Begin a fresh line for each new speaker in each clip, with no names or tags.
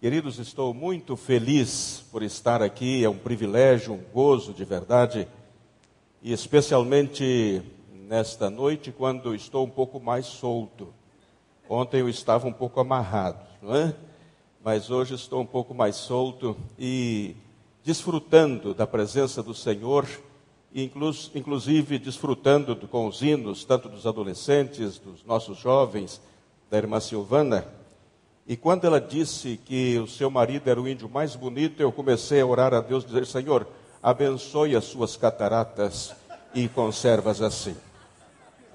Queridos, estou muito feliz por estar aqui, é um privilégio, um gozo de verdade, e especialmente nesta noite, quando estou um pouco mais solto. Ontem eu estava um pouco amarrado, não é? Mas hoje estou um pouco mais solto e desfrutando da presença do Senhor, inclusive desfrutando com os hinos, tanto dos adolescentes, dos nossos jovens, da irmã Silvana e quando ela disse que o seu marido era o índio mais bonito, eu comecei a orar a Deus, dizer: Senhor, abençoe as suas cataratas e conservas assim.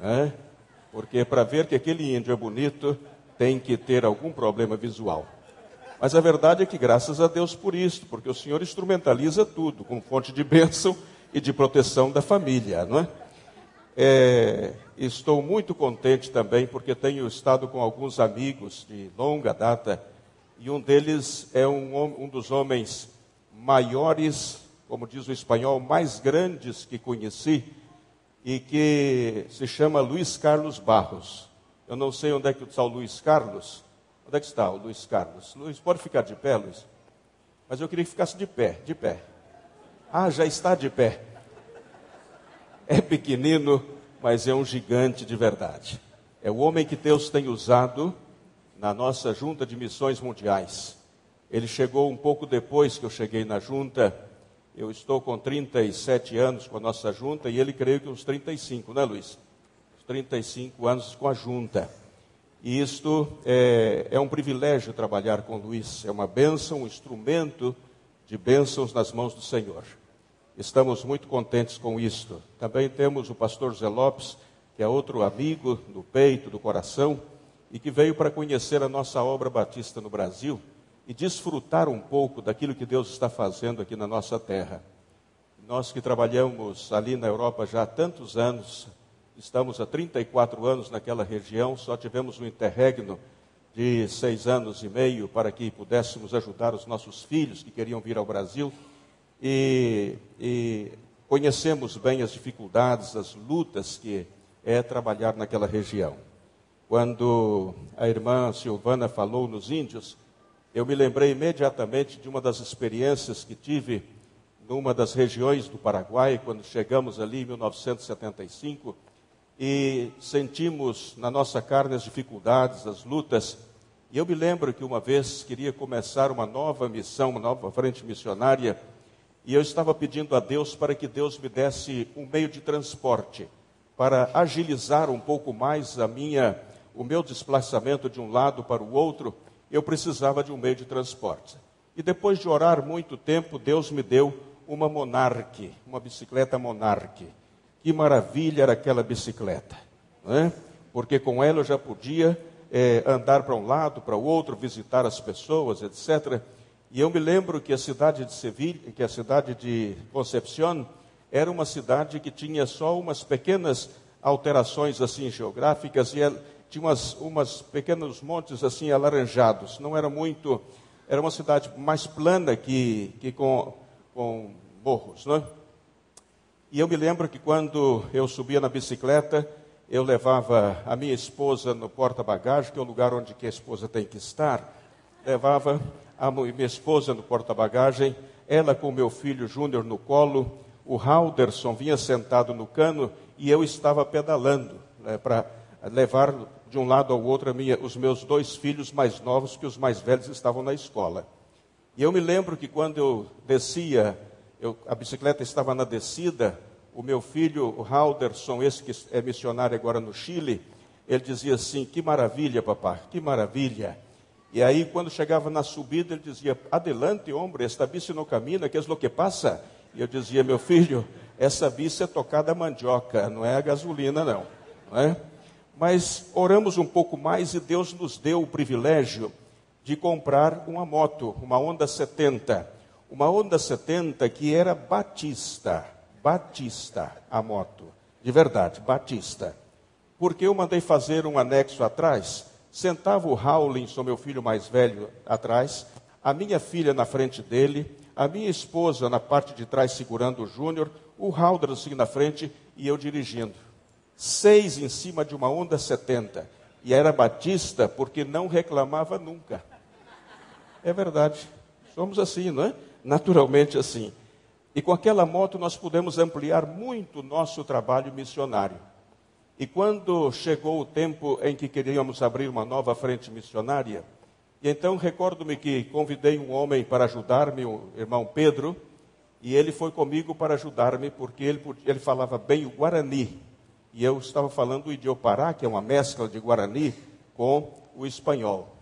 É? Porque para ver que aquele índio é bonito, tem que ter algum problema visual. Mas a verdade é que graças a Deus por isso, porque o Senhor instrumentaliza tudo com fonte de bênção e de proteção da família, não é? É, estou muito contente também porque tenho estado com alguns amigos de longa data e um deles é um, um dos homens maiores, como diz o espanhol, mais grandes que conheci e que se chama Luiz Carlos Barros. Eu não sei onde é que está o Luiz Carlos. Onde é que está o Luiz Carlos? Luiz, pode ficar de pé, Luiz? Mas eu queria que ficasse de pé, de pé. Ah, já está de pé é pequenino, mas é um gigante de verdade. É o homem que Deus tem usado na nossa junta de missões mundiais. Ele chegou um pouco depois que eu cheguei na junta. Eu estou com 37 anos com a nossa junta e ele creio que uns 35, né, Luiz? Uns 35 anos com a junta. E isto é, é um privilégio trabalhar com Luiz. É uma bênção, um instrumento de bênçãos nas mãos do Senhor. Estamos muito contentes com isto. Também temos o pastor Zé Lopes, que é outro amigo do peito, do coração, e que veio para conhecer a nossa obra batista no Brasil e desfrutar um pouco daquilo que Deus está fazendo aqui na nossa terra. Nós que trabalhamos ali na Europa já há tantos anos, estamos há 34 anos naquela região, só tivemos um interregno de seis anos e meio para que pudéssemos ajudar os nossos filhos que queriam vir ao Brasil e, e conhecemos bem as dificuldades, as lutas que é trabalhar naquela região. Quando a irmã Silvana falou nos índios, eu me lembrei imediatamente de uma das experiências que tive numa das regiões do Paraguai, quando chegamos ali em 1975 e sentimos na nossa carne as dificuldades, as lutas. E eu me lembro que uma vez queria começar uma nova missão, uma nova frente missionária e eu estava pedindo a Deus para que Deus me desse um meio de transporte para agilizar um pouco mais a minha o meu desplaçamento de um lado para o outro, eu precisava de um meio de transporte. E depois de orar muito tempo, Deus me deu uma Monarque, uma bicicleta Monarque. Que maravilha era aquela bicicleta, é? porque com ela eu já podia é, andar para um lado, para o outro, visitar as pessoas, etc. E eu me lembro que a cidade de Sevilha, que a cidade de Concepción, era uma cidade que tinha só umas pequenas alterações assim geográficas e tinha umas, umas pequenos montes assim alaranjados. Não era muito, era uma cidade mais plana que, que com, com morros, não é? E eu me lembro que quando eu subia na bicicleta, eu levava a minha esposa no porta-bagagem, que é o lugar onde que a esposa tem que estar, levava a minha esposa no porta-bagagem, ela com meu filho Júnior no colo, o Halderson vinha sentado no cano e eu estava pedalando né, para levar de um lado ao outro minha, os meus dois filhos mais novos, que os mais velhos estavam na escola. E eu me lembro que quando eu descia, eu, a bicicleta estava na descida, o meu filho, o Halderson, esse que é missionário agora no Chile, ele dizia assim: Que maravilha, papai, que maravilha. E aí, quando chegava na subida, ele dizia: Adelante, homem, esta bici não camina, que é o que passa? E eu dizia: Meu filho, essa bici é tocada a mandioca, não é a gasolina, não. não é? Mas oramos um pouco mais e Deus nos deu o privilégio de comprar uma moto, uma Honda 70. Uma Honda 70 que era Batista. Batista, a moto. De verdade, Batista. Porque eu mandei fazer um anexo atrás Sentava o Howlinson, meu filho mais velho, atrás, a minha filha na frente dele, a minha esposa na parte de trás segurando o Júnior, o Halderson na frente e eu dirigindo. Seis em cima de uma Honda 70. E era Batista porque não reclamava nunca. É verdade. Somos assim, não é? Naturalmente assim. E com aquela moto nós pudemos ampliar muito o nosso trabalho missionário. E quando chegou o tempo em que queríamos abrir uma nova frente missionária, e então recordo-me que convidei um homem para ajudar-me, o irmão Pedro, e ele foi comigo para ajudar-me, porque ele, ele falava bem o Guarani. E eu estava falando o idiopará, que é uma mescla de Guarani com o espanhol.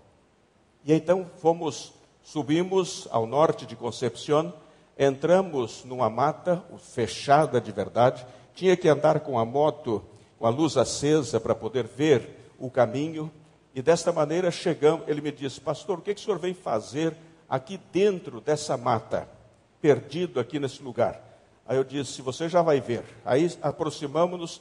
E então fomos, subimos ao norte de Concepción, entramos numa mata fechada de verdade, tinha que andar com a moto com a luz acesa para poder ver o caminho. E desta maneira chegamos, ele me disse, pastor, o que, que o senhor vem fazer aqui dentro dessa mata, perdido aqui nesse lugar? Aí eu disse, você já vai ver. Aí aproximamos-nos,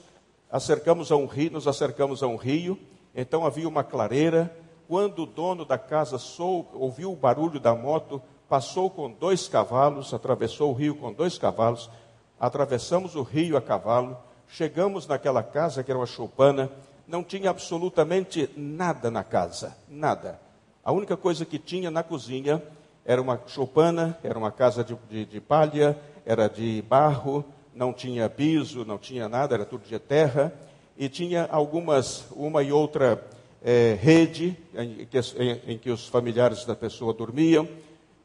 acercamos a um rio, nos acercamos a um rio, então havia uma clareira. Quando o dono da casa sou, ouviu o barulho da moto, passou com dois cavalos, atravessou o rio com dois cavalos, atravessamos o rio a cavalo, Chegamos naquela casa, que era uma choupana, não tinha absolutamente nada na casa, nada. A única coisa que tinha na cozinha era uma choupana, era uma casa de, de, de palha, era de barro, não tinha piso, não tinha nada, era tudo de terra, e tinha algumas, uma e outra é, rede em que, em, em que os familiares da pessoa dormiam.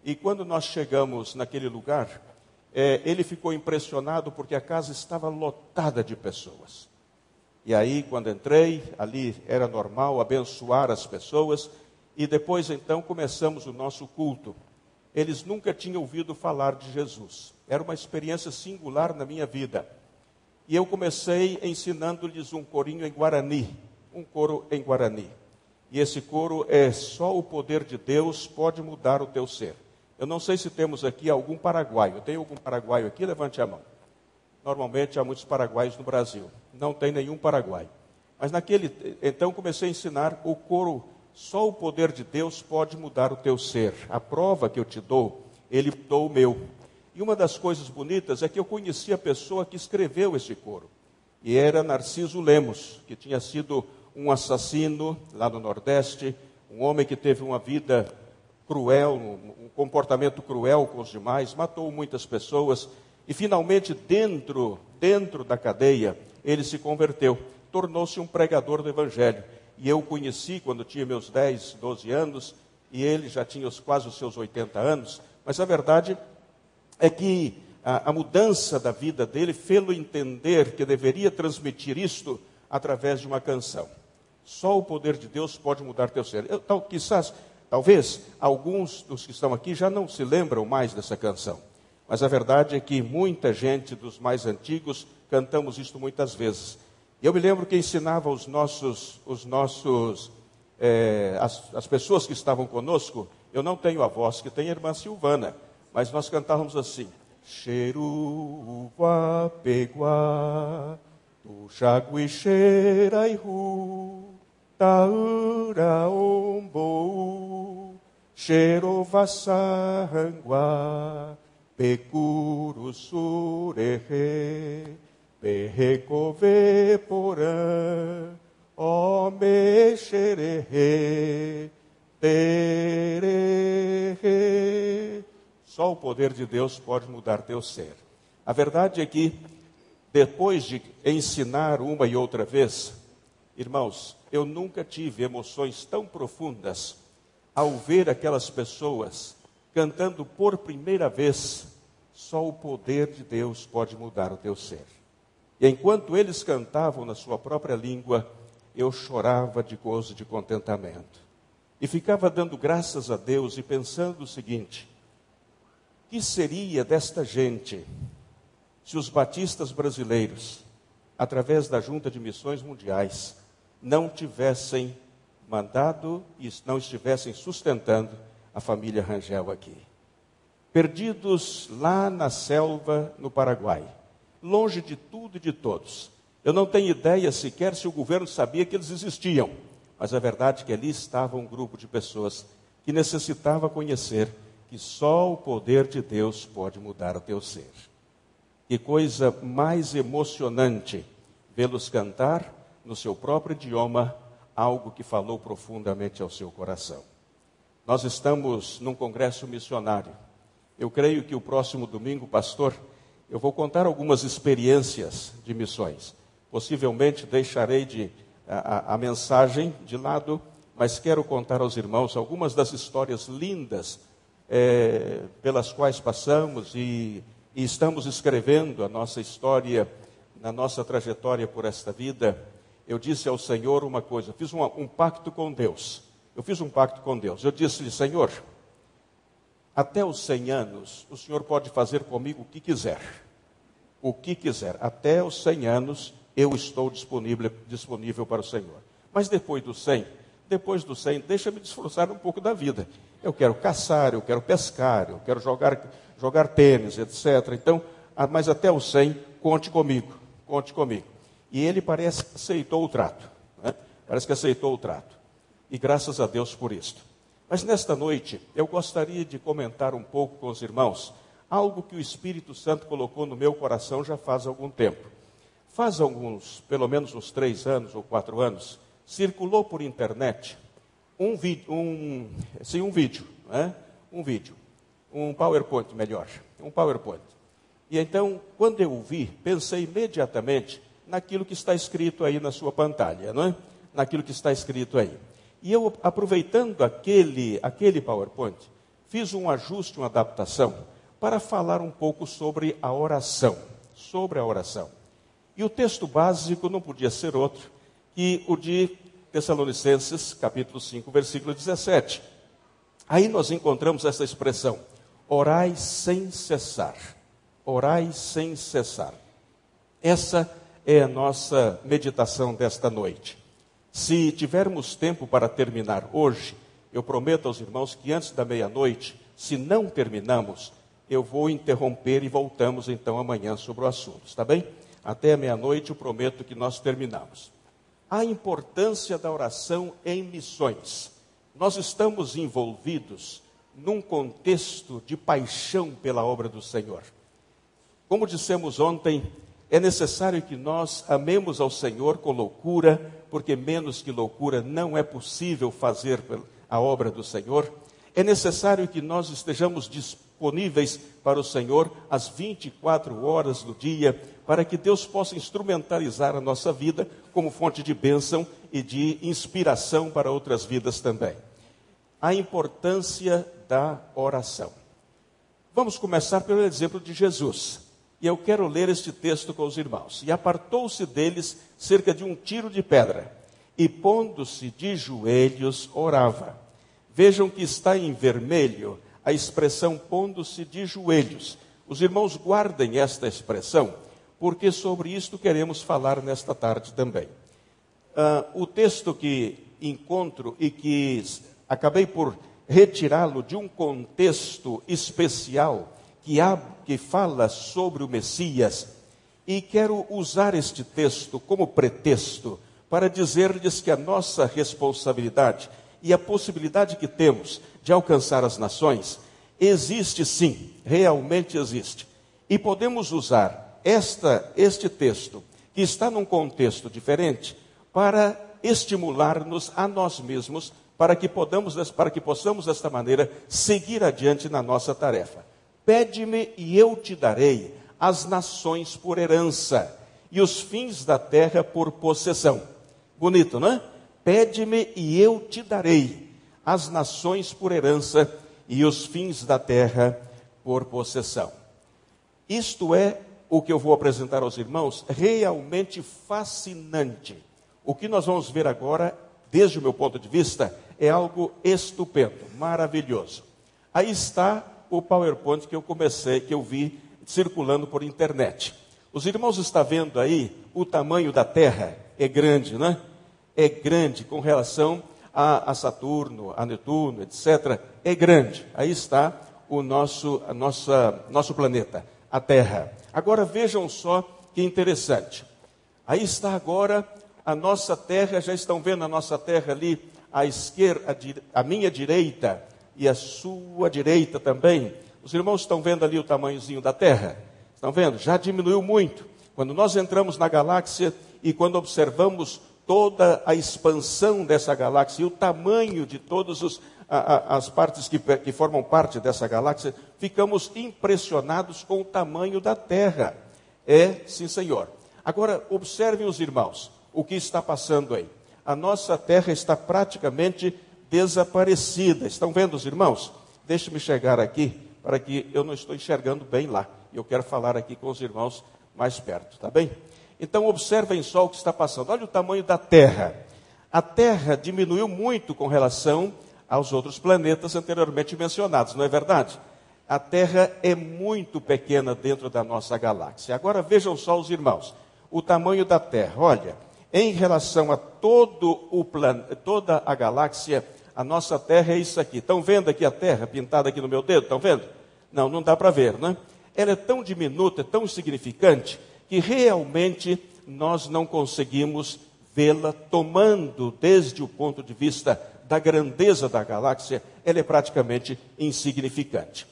E quando nós chegamos naquele lugar, é, ele ficou impressionado porque a casa estava lotada de pessoas. E aí, quando entrei, ali era normal abençoar as pessoas, e depois então começamos o nosso culto. Eles nunca tinham ouvido falar de Jesus. Era uma experiência singular na minha vida. E eu comecei ensinando-lhes um corinho em Guarani, um coro em Guarani. E esse coro é só o poder de Deus pode mudar o teu ser. Eu não sei se temos aqui algum paraguaio. Tem algum paraguaio aqui? Levante a mão. Normalmente há muitos paraguaios no Brasil. Não tem nenhum paraguaio. Mas naquele, então comecei a ensinar o coro. Só o poder de Deus pode mudar o teu ser. A prova que eu te dou, ele mudou o meu. E uma das coisas bonitas é que eu conheci a pessoa que escreveu esse coro. E era Narciso Lemos, que tinha sido um assassino lá no Nordeste, um homem que teve uma vida cruel, um comportamento cruel com os demais, matou muitas pessoas e finalmente dentro, dentro da cadeia, ele se converteu, tornou-se um pregador do evangelho. E eu o conheci quando tinha meus 10, 12 anos e ele já tinha quase os seus 80 anos, mas a verdade é que a, a mudança da vida dele fez-lo entender que deveria transmitir isto através de uma canção. Só o poder de Deus pode mudar teu ser. Eu, tal, quizás Talvez alguns dos que estão aqui já não se lembram mais dessa canção, mas a verdade é que muita gente dos mais antigos cantamos isto muitas vezes. Eu me lembro que ensinava os nossos, os nossos, é, as, as pessoas que estavam conosco. Eu não tenho a voz que tem a irmã Silvana, mas nós cantávamos assim: Cheruva peguá, tu chagui cheira e. Taura ombo, Xerova sangua, Pecuru surehe, Perrecove porã, Ome xerehe, Terehe. Só o poder de Deus pode mudar teu ser. A verdade é que, depois de ensinar uma e outra vez, irmãos, eu nunca tive emoções tão profundas ao ver aquelas pessoas cantando por primeira vez. Só o poder de Deus pode mudar o teu ser. E enquanto eles cantavam na sua própria língua, eu chorava de gozo e de contentamento. E ficava dando graças a Deus e pensando o seguinte: que seria desta gente se os batistas brasileiros, através da Junta de Missões Mundiais, não tivessem mandado e não estivessem sustentando a família Rangel aqui. Perdidos lá na selva no Paraguai, longe de tudo e de todos. Eu não tenho ideia sequer se o governo sabia que eles existiam, mas a verdade é que ali estava um grupo de pessoas que necessitava conhecer que só o poder de Deus pode mudar o teu ser. Que coisa mais emocionante vê-los cantar no seu próprio idioma, algo que falou profundamente ao seu coração. Nós estamos num congresso missionário. Eu creio que o próximo domingo, pastor, eu vou contar algumas experiências de missões. Possivelmente deixarei de, a, a mensagem de lado, mas quero contar aos irmãos algumas das histórias lindas é, pelas quais passamos e, e estamos escrevendo a nossa história, na nossa trajetória por esta vida. Eu disse ao Senhor uma coisa, fiz um, um pacto com Deus eu fiz um pacto com Deus. Eu disse-lhe, Senhor, até os 100 anos, o Senhor pode fazer comigo o que quiser. O que quiser. Até os 100 anos, eu estou disponível, disponível para o Senhor. Mas depois dos 100, depois dos 100, deixa-me desfrutar um pouco da vida. Eu quero caçar, eu quero pescar, eu quero jogar, jogar tênis, etc. Então, mas até os 100, conte comigo, conte comigo. E ele parece que aceitou o trato. Né? Parece que aceitou o trato e graças a Deus por isto. Mas nesta noite eu gostaria de comentar um pouco com os irmãos algo que o Espírito Santo colocou no meu coração já faz algum tempo. Faz alguns, pelo menos uns três anos ou quatro anos, circulou por internet um vídeo, um, sim, um vídeo, né? um vídeo, um PowerPoint melhor, um PowerPoint. E então, quando eu vi, pensei imediatamente naquilo que está escrito aí na sua pantalha, não é? Naquilo que está escrito aí. E eu, aproveitando aquele, aquele PowerPoint, fiz um ajuste, uma adaptação, para falar um pouco sobre a oração. Sobre a oração. E o texto básico não podia ser outro que o de Tessalonicenses, capítulo 5, versículo 17. Aí nós encontramos essa expressão: orai sem cessar. Orai sem cessar. Essa é a nossa meditação desta noite. Se tivermos tempo para terminar hoje, eu prometo aos irmãos que antes da meia-noite, se não terminamos, eu vou interromper e voltamos então amanhã sobre o assunto, está bem? Até meia-noite eu prometo que nós terminamos. A importância da oração em missões. Nós estamos envolvidos num contexto de paixão pela obra do Senhor. Como dissemos ontem, é necessário que nós amemos ao Senhor com loucura, porque menos que loucura não é possível fazer a obra do Senhor. É necessário que nós estejamos disponíveis para o Senhor às 24 horas do dia, para que Deus possa instrumentalizar a nossa vida como fonte de bênção e de inspiração para outras vidas também. A importância da oração. Vamos começar pelo exemplo de Jesus. E eu quero ler este texto com os irmãos. E apartou-se deles cerca de um tiro de pedra, e pondo-se de joelhos, orava. Vejam que está em vermelho a expressão pondo-se de joelhos. Os irmãos guardem esta expressão, porque sobre isto queremos falar nesta tarde também. Uh, o texto que encontro e que acabei por retirá-lo de um contexto especial que, há, que fala sobre o Messias, e quero usar este texto como pretexto para dizer-lhes que a nossa responsabilidade e a possibilidade que temos de alcançar as nações existe sim, realmente existe. E podemos usar esta, este texto, que está num contexto diferente, para estimular-nos a nós mesmos, para que, podamos, para que possamos, desta maneira, seguir adiante na nossa tarefa. Pede-me e eu te darei as nações por herança e os fins da terra por possessão. Bonito, não é? Pede-me e eu te darei as nações por herança e os fins da terra por possessão. Isto é o que eu vou apresentar aos irmãos, realmente fascinante. O que nós vamos ver agora, desde o meu ponto de vista, é algo estupendo, maravilhoso. Aí está o PowerPoint que eu comecei, que eu vi circulando por internet. Os irmãos estão vendo aí o tamanho da Terra é grande, né? É grande com relação a, a Saturno, a Netuno, etc. É grande. Aí está o nosso, a nossa, nosso planeta, a Terra. Agora vejam só que interessante. Aí está agora a nossa Terra. Já estão vendo a nossa Terra ali à esquerda, à minha direita e a sua direita também. Os irmãos estão vendo ali o tamanhozinho da Terra? Estão vendo? Já diminuiu muito. Quando nós entramos na galáxia e quando observamos toda a expansão dessa galáxia e o tamanho de a, as partes que, que formam parte dessa galáxia, ficamos impressionados com o tamanho da Terra. É, sim, senhor. Agora, observem os irmãos, o que está passando aí. A nossa Terra está praticamente desaparecida. Estão vendo os irmãos? Deixe-me chegar aqui, para que eu não estou enxergando bem lá. Eu quero falar aqui com os irmãos mais perto, tá bem? Então, observem só o que está passando. Olha o tamanho da Terra. A Terra diminuiu muito com relação aos outros planetas anteriormente mencionados, não é verdade? A Terra é muito pequena dentro da nossa galáxia. Agora vejam só os irmãos, o tamanho da Terra. Olha, em relação a todo o plan... toda a galáxia, a nossa Terra é isso aqui. Estão vendo aqui a Terra pintada aqui no meu dedo? Estão vendo? Não, não dá para ver, né? Ela é tão diminuta, tão insignificante, que realmente nós não conseguimos vê-la tomando, desde o ponto de vista da grandeza da galáxia, ela é praticamente insignificante.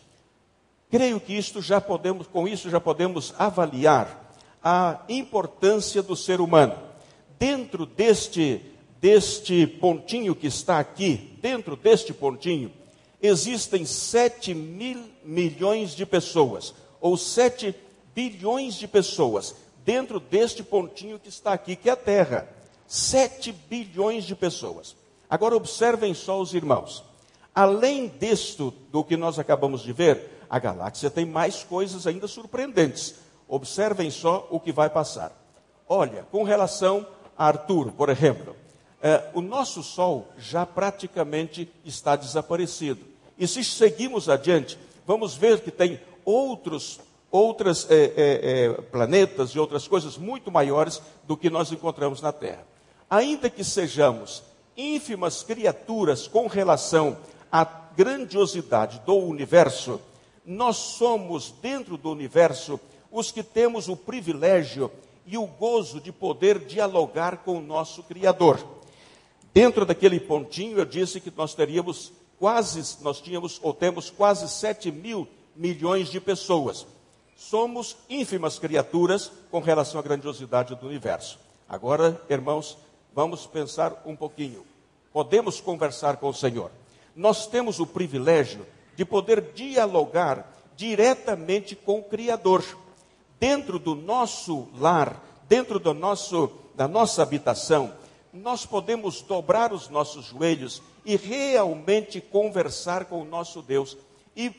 Creio que isto já podemos, com isso já podemos avaliar a importância do ser humano. Dentro deste, deste pontinho que está aqui, dentro deste pontinho, existem 7 mil milhões de pessoas, ou 7 bilhões de pessoas, dentro deste pontinho que está aqui, que é a Terra. 7 bilhões de pessoas. Agora observem só os irmãos. Além disto, do que nós acabamos de ver, a galáxia tem mais coisas ainda surpreendentes. Observem só o que vai passar. Olha, com relação a Arthur, por exemplo, é, o nosso Sol já praticamente está desaparecido. E se seguimos adiante, vamos ver que tem outros outras é, é, é planetas e outras coisas muito maiores do que nós encontramos na Terra. Ainda que sejamos ínfimas criaturas com relação à grandiosidade do universo, nós somos, dentro do universo, os que temos o privilégio e o gozo de poder dialogar com o nosso Criador. Dentro daquele pontinho, eu disse que nós teríamos quase, nós tínhamos ou temos quase 7 mil milhões de pessoas. Somos ínfimas criaturas com relação à grandiosidade do universo. Agora, irmãos, vamos pensar um pouquinho. Podemos conversar com o Senhor. Nós temos o privilégio de poder dialogar diretamente com o Criador. Dentro do nosso lar, dentro do nosso, da nossa habitação, nós podemos dobrar os nossos joelhos e realmente conversar com o nosso Deus e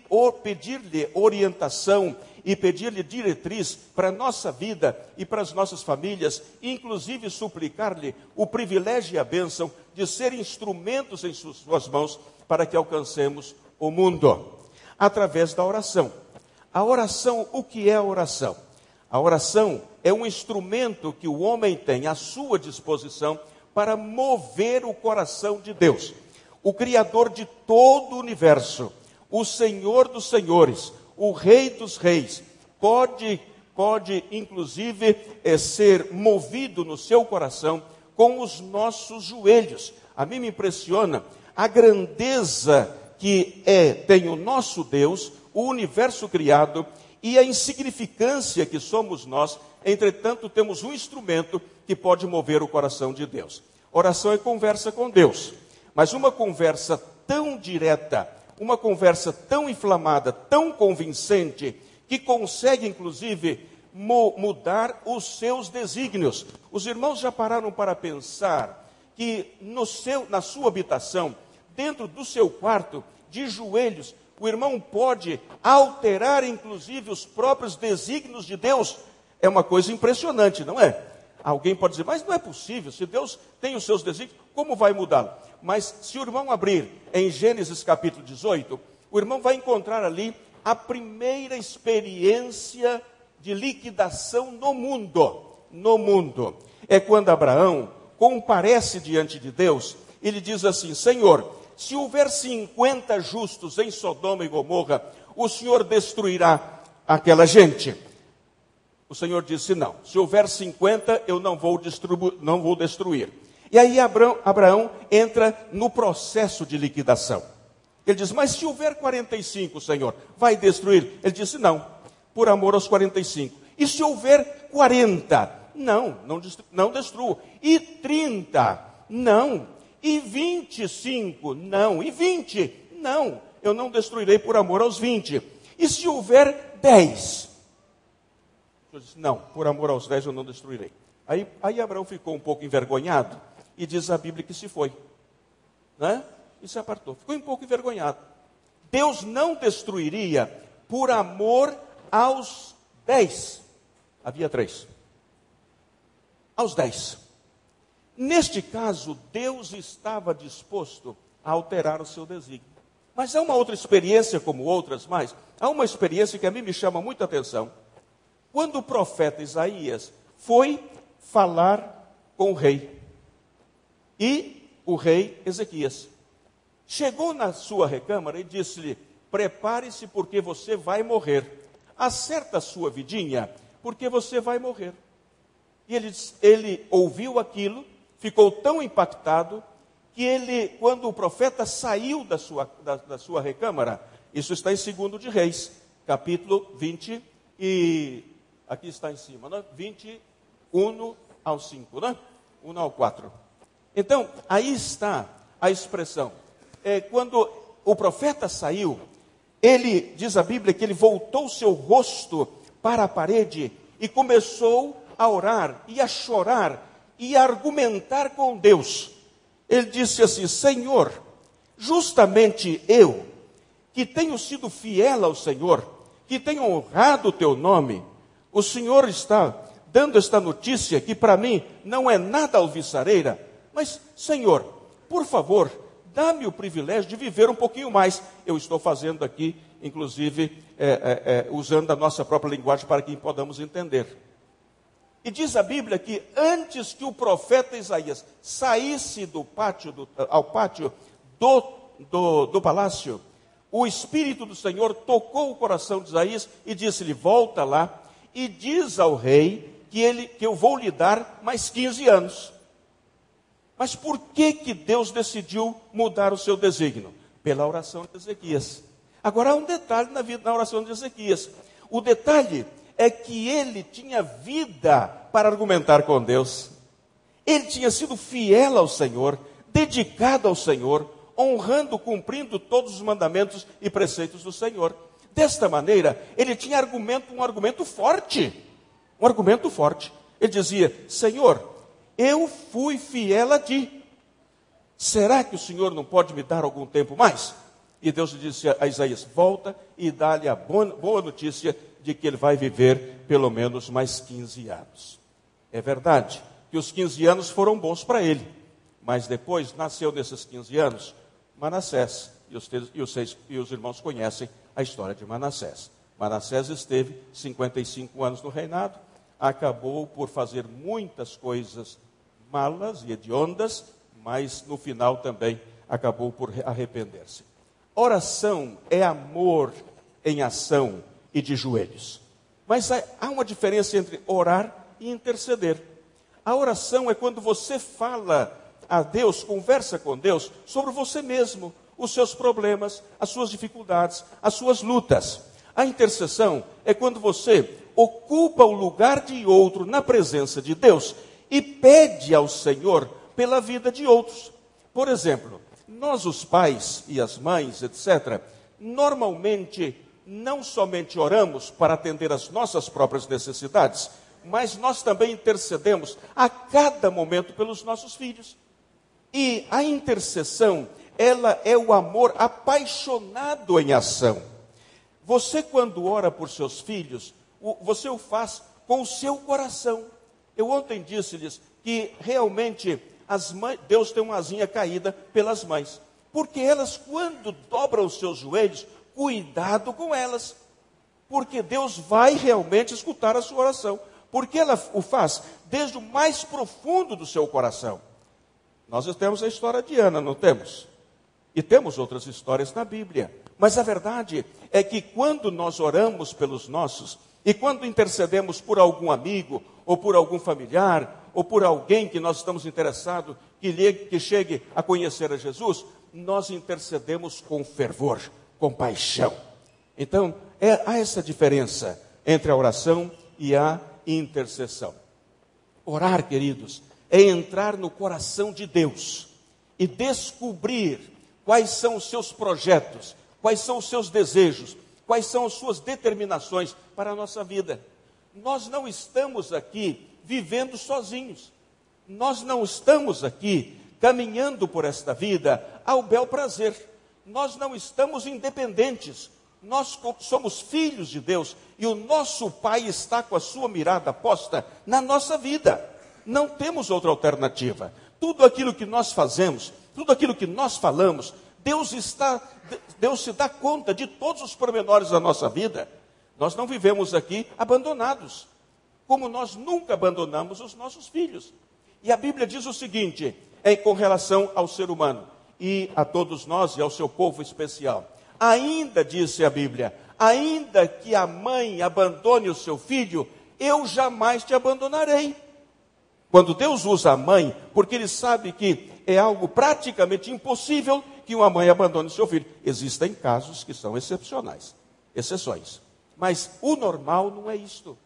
pedir-lhe orientação e pedir-lhe diretriz para a nossa vida e para as nossas famílias, inclusive suplicar-lhe o privilégio e a bênção de ser instrumentos em suas mãos para que alcancemos o mundo, através da oração. A oração, o que é a oração? A oração é um instrumento que o homem tem à sua disposição para mover o coração de Deus, o Criador de todo o universo, o Senhor dos Senhores, o Rei dos Reis, pode, pode inclusive é, ser movido no seu coração com os nossos joelhos. A mim me impressiona a grandeza que é, tem o nosso Deus, o universo criado e a insignificância que somos nós, entretanto, temos um instrumento que pode mover o coração de Deus. Oração é conversa com Deus, mas uma conversa tão direta, uma conversa tão inflamada, tão convincente, que consegue, inclusive, mudar os seus desígnios. Os irmãos já pararam para pensar que seu, na sua habitação, dentro do seu quarto, de joelhos, o irmão pode alterar, inclusive, os próprios desígnios de Deus. É uma coisa impressionante, não é? Alguém pode dizer, mas não é possível, se Deus tem os seus desígnios, como vai mudá-lo? Mas se o irmão abrir em Gênesis capítulo 18, o irmão vai encontrar ali a primeira experiência de liquidação no mundo. No mundo. É quando Abraão comparece diante de Deus, ele diz assim: Senhor, se houver 50 justos em Sodoma e Gomorra, o Senhor destruirá aquela gente. O Senhor disse: Não, se houver 50, eu não vou, não vou destruir. E aí Abraão, Abraão entra no processo de liquidação. Ele diz: Mas se houver 45, Senhor, vai destruir? Ele disse: Não, por amor aos 45. E se houver 40? Não, não, não destruo. E 30? Não. E 25? Não. E 20? Não. Eu não destruirei por amor aos 20. E se houver 10? Eu disse, não, por amor aos 10 eu não destruirei. Aí, aí Abraão ficou um pouco envergonhado e diz a Bíblia que se foi. Né? E se apartou. Ficou um pouco envergonhado. Deus não destruiria por amor aos 10. Havia três. Aos 10. Neste caso, Deus estava disposto a alterar o seu desígnio. Mas há uma outra experiência, como outras mais, há uma experiência que a mim me chama muita atenção. Quando o profeta Isaías foi falar com o rei, e o rei Ezequias chegou na sua recâmara e disse-lhe: Prepare-se, porque você vai morrer. Acerta a sua vidinha, porque você vai morrer. E ele, ele ouviu aquilo ficou tão impactado que ele, quando o profeta saiu da sua, da, da sua recâmara, isso está em 2 de Reis, capítulo 20, e aqui está em cima, né? 21 ao 5, né? 1 ao 4. Então, aí está a expressão. É, quando o profeta saiu, ele, diz a Bíblia, que ele voltou seu rosto para a parede e começou a orar e a chorar e argumentar com Deus. Ele disse assim: Senhor, justamente eu, que tenho sido fiel ao Senhor, que tenho honrado o teu nome, o Senhor está dando esta notícia que para mim não é nada alvissareira, mas, Senhor, por favor, dá-me o privilégio de viver um pouquinho mais. Eu estou fazendo aqui, inclusive, é, é, é, usando a nossa própria linguagem para que podamos entender. E diz a Bíblia que antes que o profeta Isaías saísse do pátio, do, ao pátio do, do, do palácio, o Espírito do Senhor tocou o coração de Isaías e disse-lhe: Volta lá e diz ao rei que, ele, que eu vou lhe dar mais 15 anos. Mas por que, que Deus decidiu mudar o seu desígnio? Pela oração de Ezequias. Agora há um detalhe na, vida, na oração de Ezequias. O detalhe é que ele tinha vida para argumentar com Deus. Ele tinha sido fiel ao Senhor, dedicado ao Senhor, honrando, cumprindo todos os mandamentos e preceitos do Senhor. Desta maneira, ele tinha argumento, um argumento forte. Um argumento forte. Ele dizia: Senhor, eu fui fiel a ti. Será que o Senhor não pode me dar algum tempo mais? E Deus disse a Isaías: Volta e dá-lhe a boa notícia de que ele vai viver pelo menos mais 15 anos. É verdade que os 15 anos foram bons para ele, mas depois nasceu nesses 15 anos Manassés, e os, e, os seis, e os irmãos conhecem a história de Manassés. Manassés esteve 55 anos no reinado, acabou por fazer muitas coisas malas e hediondas, mas no final também acabou por arrepender-se. Oração é amor em ação e de joelhos. Mas há uma diferença entre orar e interceder. A oração é quando você fala a Deus, conversa com Deus sobre você mesmo, os seus problemas, as suas dificuldades, as suas lutas. A intercessão é quando você ocupa o lugar de outro na presença de Deus e pede ao Senhor pela vida de outros. Por exemplo, nós, os pais e as mães, etc., normalmente não somente oramos para atender às nossas próprias necessidades, mas nós também intercedemos a cada momento pelos nossos filhos. E a intercessão, ela é o amor apaixonado em ação. Você, quando ora por seus filhos, você o faz com o seu coração. Eu ontem disse-lhes que realmente mães, Deus tem uma asinha caída pelas mães. Porque elas, quando dobram os seus joelhos, cuidado com elas, porque Deus vai realmente escutar a sua oração, porque ela o faz desde o mais profundo do seu coração. Nós temos a história de Ana, não temos? E temos outras histórias na Bíblia. Mas a verdade é que quando nós oramos pelos nossos, e quando intercedemos por algum amigo, ou por algum familiar, ou por alguém que nós estamos interessados, que, que chegue a conhecer a Jesus, nós intercedemos com fervor compaixão. Então, é, há essa diferença entre a oração e a intercessão. Orar, queridos, é entrar no coração de Deus e descobrir quais são os seus projetos, quais são os seus desejos, quais são as suas determinações para a nossa vida. Nós não estamos aqui vivendo sozinhos. Nós não estamos aqui caminhando por esta vida ao bel prazer. Nós não estamos independentes. Nós somos filhos de Deus e o nosso Pai está com a sua mirada posta na nossa vida. Não temos outra alternativa. Tudo aquilo que nós fazemos, tudo aquilo que nós falamos, Deus está, Deus se dá conta de todos os pormenores da nossa vida. Nós não vivemos aqui abandonados, como nós nunca abandonamos os nossos filhos. E a Bíblia diz o seguinte, é com relação ao ser humano e a todos nós e ao seu povo especial. Ainda, disse a Bíblia, ainda que a mãe abandone o seu filho, eu jamais te abandonarei. Quando Deus usa a mãe, porque ele sabe que é algo praticamente impossível que uma mãe abandone seu filho. Existem casos que são excepcionais, exceções. Mas o normal não é isto.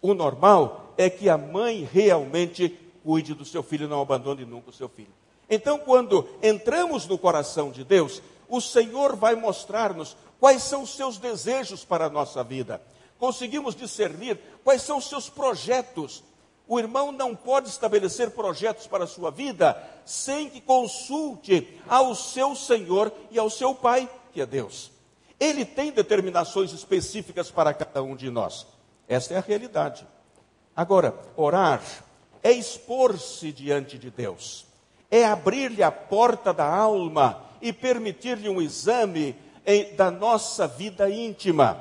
O normal é que a mãe realmente cuide do seu filho, não abandone nunca o seu filho. Então, quando entramos no coração de Deus, o Senhor vai mostrar-nos quais são os seus desejos para a nossa vida. Conseguimos discernir quais são os seus projetos. O irmão não pode estabelecer projetos para a sua vida sem que consulte ao seu Senhor e ao seu Pai, que é Deus. Ele tem determinações específicas para cada um de nós. Esta é a realidade. Agora, orar é expor-se diante de Deus, é abrir-lhe a porta da alma e permitir-lhe um exame em, da nossa vida íntima.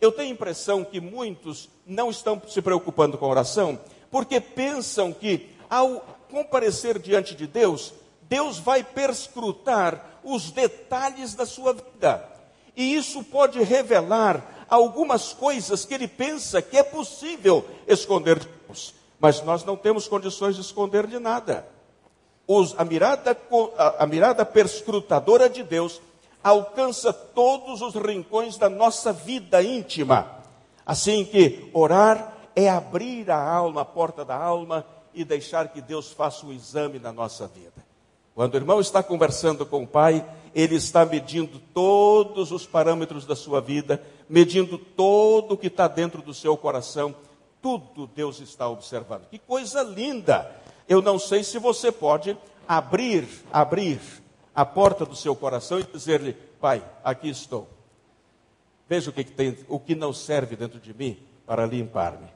Eu tenho a impressão que muitos não estão se preocupando com oração, porque pensam que ao comparecer diante de Deus, Deus vai perscrutar os detalhes da sua vida. E isso pode revelar algumas coisas que ele pensa que é possível esconder de Deus. Mas nós não temos condições de esconder de nada os, a, mirada, a, a mirada perscrutadora de Deus alcança todos os rincões da nossa vida íntima. Assim que orar é abrir a alma, a porta da alma e deixar que Deus faça um exame na nossa vida. Quando o irmão está conversando com o pai, ele está medindo todos os parâmetros da sua vida, medindo todo o que está dentro do seu coração, tudo Deus está observando. Que coisa linda! Eu não sei se você pode abrir, abrir a porta do seu coração e dizer-lhe: Pai, aqui estou. Veja o que, que tem, o que não serve dentro de mim para limpar-me.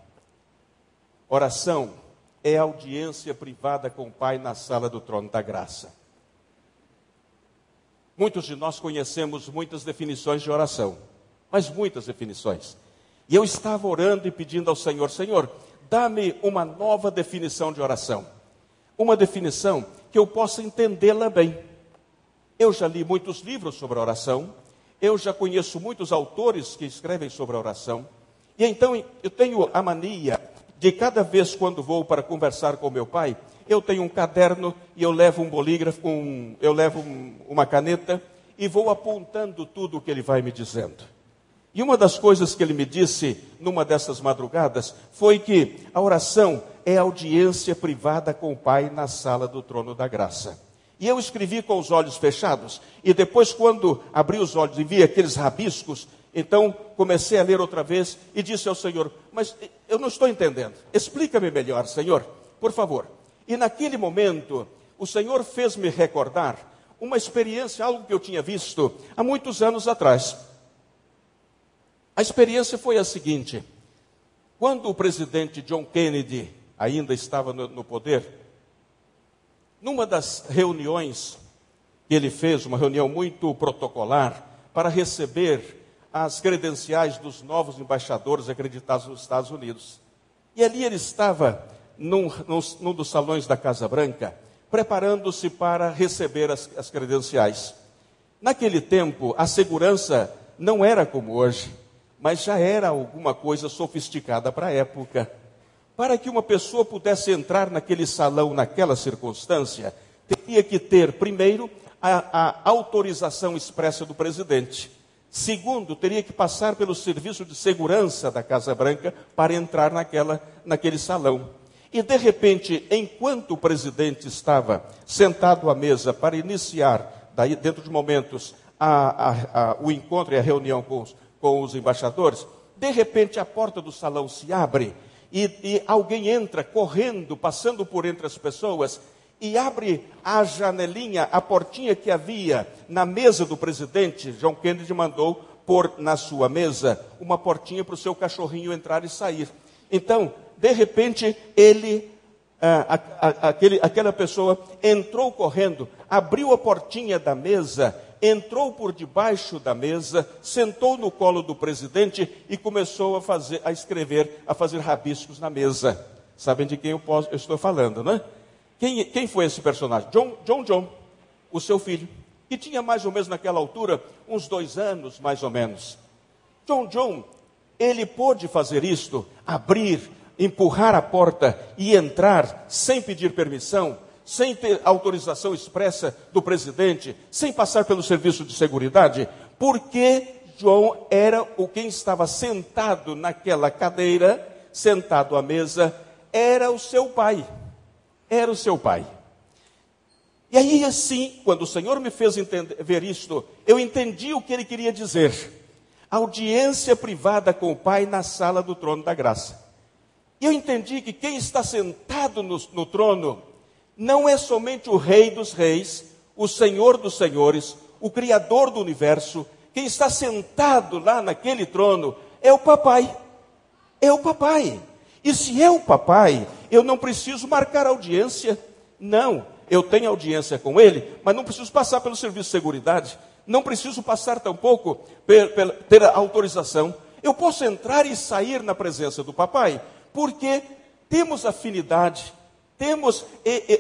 Oração é audiência privada com o Pai na sala do trono da graça. Muitos de nós conhecemos muitas definições de oração, mas muitas definições. E eu estava orando e pedindo ao Senhor: Senhor, dá-me uma nova definição de oração uma definição que eu possa entendê-la bem. Eu já li muitos livros sobre oração, eu já conheço muitos autores que escrevem sobre oração, e então eu tenho a mania de cada vez quando vou para conversar com meu pai, eu tenho um caderno e eu levo um bolígrafo, um, eu levo um, uma caneta e vou apontando tudo o que ele vai me dizendo. E uma das coisas que ele me disse numa dessas madrugadas foi que a oração é audiência privada com o Pai na sala do trono da graça. E eu escrevi com os olhos fechados, e depois, quando abri os olhos e vi aqueles rabiscos, então comecei a ler outra vez e disse ao Senhor: Mas eu não estou entendendo, explica-me melhor, Senhor, por favor. E naquele momento, o Senhor fez-me recordar uma experiência, algo que eu tinha visto há muitos anos atrás. A experiência foi a seguinte: quando o presidente John Kennedy ainda estava no, no poder, numa das reuniões que ele fez, uma reunião muito protocolar, para receber as credenciais dos novos embaixadores acreditados nos Estados Unidos. E ali ele estava num, num, num dos salões da Casa Branca, preparando-se para receber as, as credenciais. Naquele tempo, a segurança não era como hoje mas já era alguma coisa sofisticada para a época. Para que uma pessoa pudesse entrar naquele salão, naquela circunstância, teria que ter, primeiro, a, a autorização expressa do presidente. Segundo, teria que passar pelo serviço de segurança da Casa Branca para entrar naquela, naquele salão. E de repente, enquanto o presidente estava sentado à mesa para iniciar, daí dentro de momentos, a, a, a, o encontro e a reunião com os, com os embaixadores, de repente a porta do salão se abre e, e alguém entra correndo, passando por entre as pessoas e abre a janelinha, a portinha que havia na mesa do presidente. John Kennedy mandou pôr na sua mesa uma portinha para o seu cachorrinho entrar e sair. Então, de repente, ele, ah, a, a, aquele, aquela pessoa entrou correndo, abriu a portinha da mesa, entrou por debaixo da mesa, sentou no colo do presidente e começou a fazer, a escrever, a fazer rabiscos na mesa. Sabem de quem eu, posso, eu estou falando, né? Quem, quem foi esse personagem? John, John John, o seu filho, que tinha mais ou menos naquela altura uns dois anos, mais ou menos. John John, ele pôde fazer isto, abrir, empurrar a porta e entrar sem pedir permissão, sem ter autorização expressa do presidente, sem passar pelo serviço de segurança, porque John era o quem estava sentado naquela cadeira, sentado à mesa, era o seu pai era o seu pai. E aí, assim, quando o Senhor me fez entender, ver isto, eu entendi o que ele queria dizer. Audiência privada com o Pai na sala do trono da graça. E eu entendi que quem está sentado no, no trono não é somente o Rei dos Reis, o Senhor dos Senhores, o Criador do universo. Quem está sentado lá naquele trono é o Papai. É o Papai. E se é o papai, eu não preciso marcar audiência. Não, eu tenho audiência com ele, mas não preciso passar pelo serviço de segurança. Não preciso passar tampouco ter autorização. Eu posso entrar e sair na presença do papai, porque temos afinidade, temos,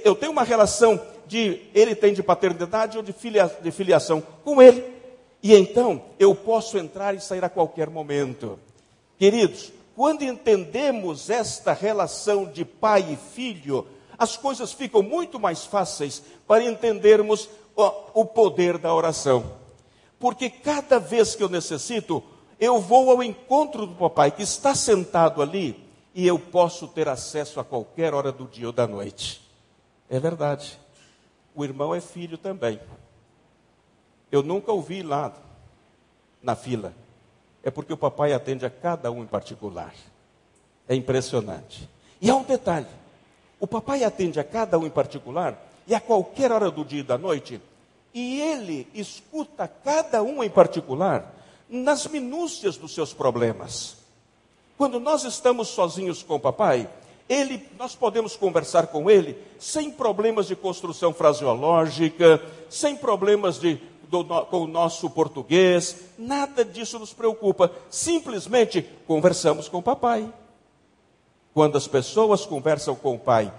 eu tenho uma relação de, ele tem de paternidade ou de, filia, de filiação com ele. E então eu posso entrar e sair a qualquer momento. Queridos, quando entendemos esta relação de pai e filho, as coisas ficam muito mais fáceis para entendermos o poder da oração. Porque cada vez que eu necessito, eu vou ao encontro do papai que está sentado ali e eu posso ter acesso a qualquer hora do dia ou da noite. É verdade. O irmão é filho também. Eu nunca ouvi lá na fila é porque o papai atende a cada um em particular. É impressionante. E há um detalhe: o papai atende a cada um em particular e a qualquer hora do dia e da noite, e ele escuta cada um em particular nas minúcias dos seus problemas. Quando nós estamos sozinhos com o papai, ele, nós podemos conversar com ele sem problemas de construção fraseológica, sem problemas de do, com o nosso português, nada disso nos preocupa. Simplesmente conversamos com o papai. Quando as pessoas conversam com o pai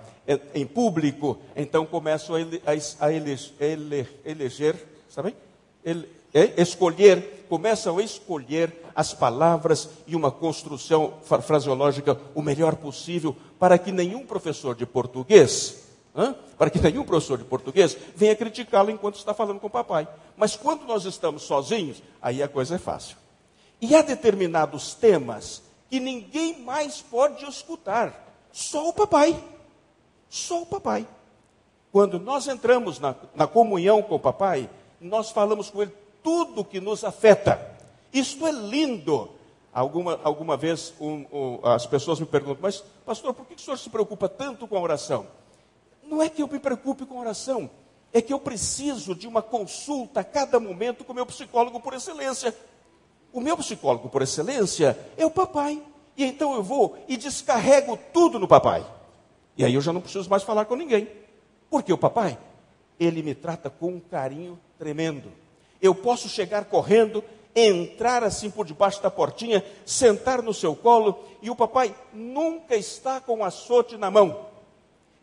em público, então começam a, ele, a, a eleger, ele, eleger, sabe? Ele, é, escolher, começam a escolher as palavras e uma construção fraseológica o melhor possível para que nenhum professor de português Hã? para que nenhum professor de português venha criticá-lo enquanto está falando com o papai. Mas quando nós estamos sozinhos, aí a coisa é fácil. E há determinados temas que ninguém mais pode escutar, só o papai. Só o papai. Quando nós entramos na, na comunhão com o papai, nós falamos com ele tudo que nos afeta. Isto é lindo. Alguma, alguma vez um, um, as pessoas me perguntam, mas pastor, por que o senhor se preocupa tanto com a oração? Não é que eu me preocupe com oração, é que eu preciso de uma consulta a cada momento com o meu psicólogo por excelência. O meu psicólogo por excelência é o papai. E então eu vou e descarrego tudo no papai. E aí eu já não preciso mais falar com ninguém. Porque o papai, ele me trata com um carinho tremendo. Eu posso chegar correndo, entrar assim por debaixo da portinha, sentar no seu colo, e o papai nunca está com o açoite na mão.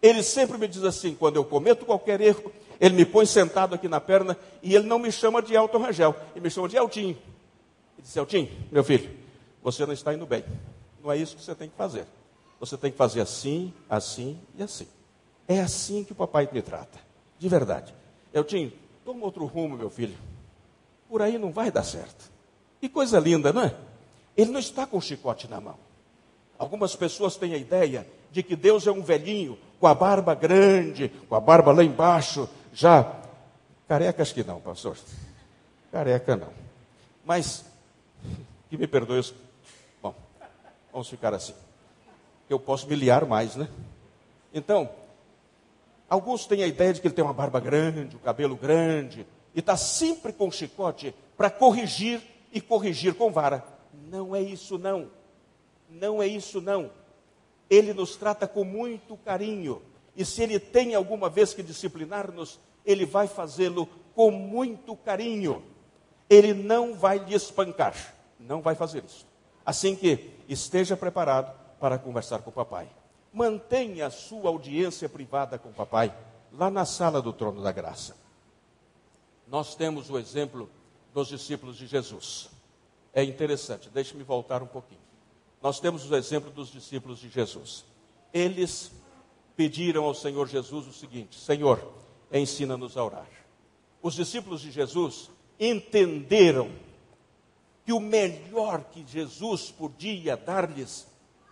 Ele sempre me diz assim: quando eu cometo qualquer erro, ele me põe sentado aqui na perna e ele não me chama de Elton Rangel, ele me chama de Eltinho. Ele disse: Eltinho, meu filho, você não está indo bem. Não é isso que você tem que fazer. Você tem que fazer assim, assim e assim. É assim que o papai me trata, de verdade. Eltinho, toma outro rumo, meu filho. Por aí não vai dar certo. Que coisa linda, não é? Ele não está com o chicote na mão. Algumas pessoas têm a ideia de que Deus é um velhinho com a barba grande, com a barba lá embaixo, já. Careca, acho que não, pastor. Careca não. Mas, que me perdoe. Bom, vamos ficar assim. Eu posso me liar mais, né? Então, alguns têm a ideia de que ele tem uma barba grande, o um cabelo grande, e está sempre com chicote para corrigir e corrigir com vara. Não é isso, não. Não é isso, não. Ele nos trata com muito carinho. E se ele tem alguma vez que disciplinar-nos, ele vai fazê-lo com muito carinho. Ele não vai lhe espancar. Não vai fazer isso. Assim que esteja preparado para conversar com o papai. Mantenha a sua audiência privada com o papai lá na sala do trono da graça. Nós temos o exemplo dos discípulos de Jesus. É interessante, deixe-me voltar um pouquinho. Nós temos o exemplo dos discípulos de Jesus. Eles pediram ao Senhor Jesus o seguinte: Senhor, ensina-nos a orar. Os discípulos de Jesus entenderam que o melhor que Jesus podia dar-lhes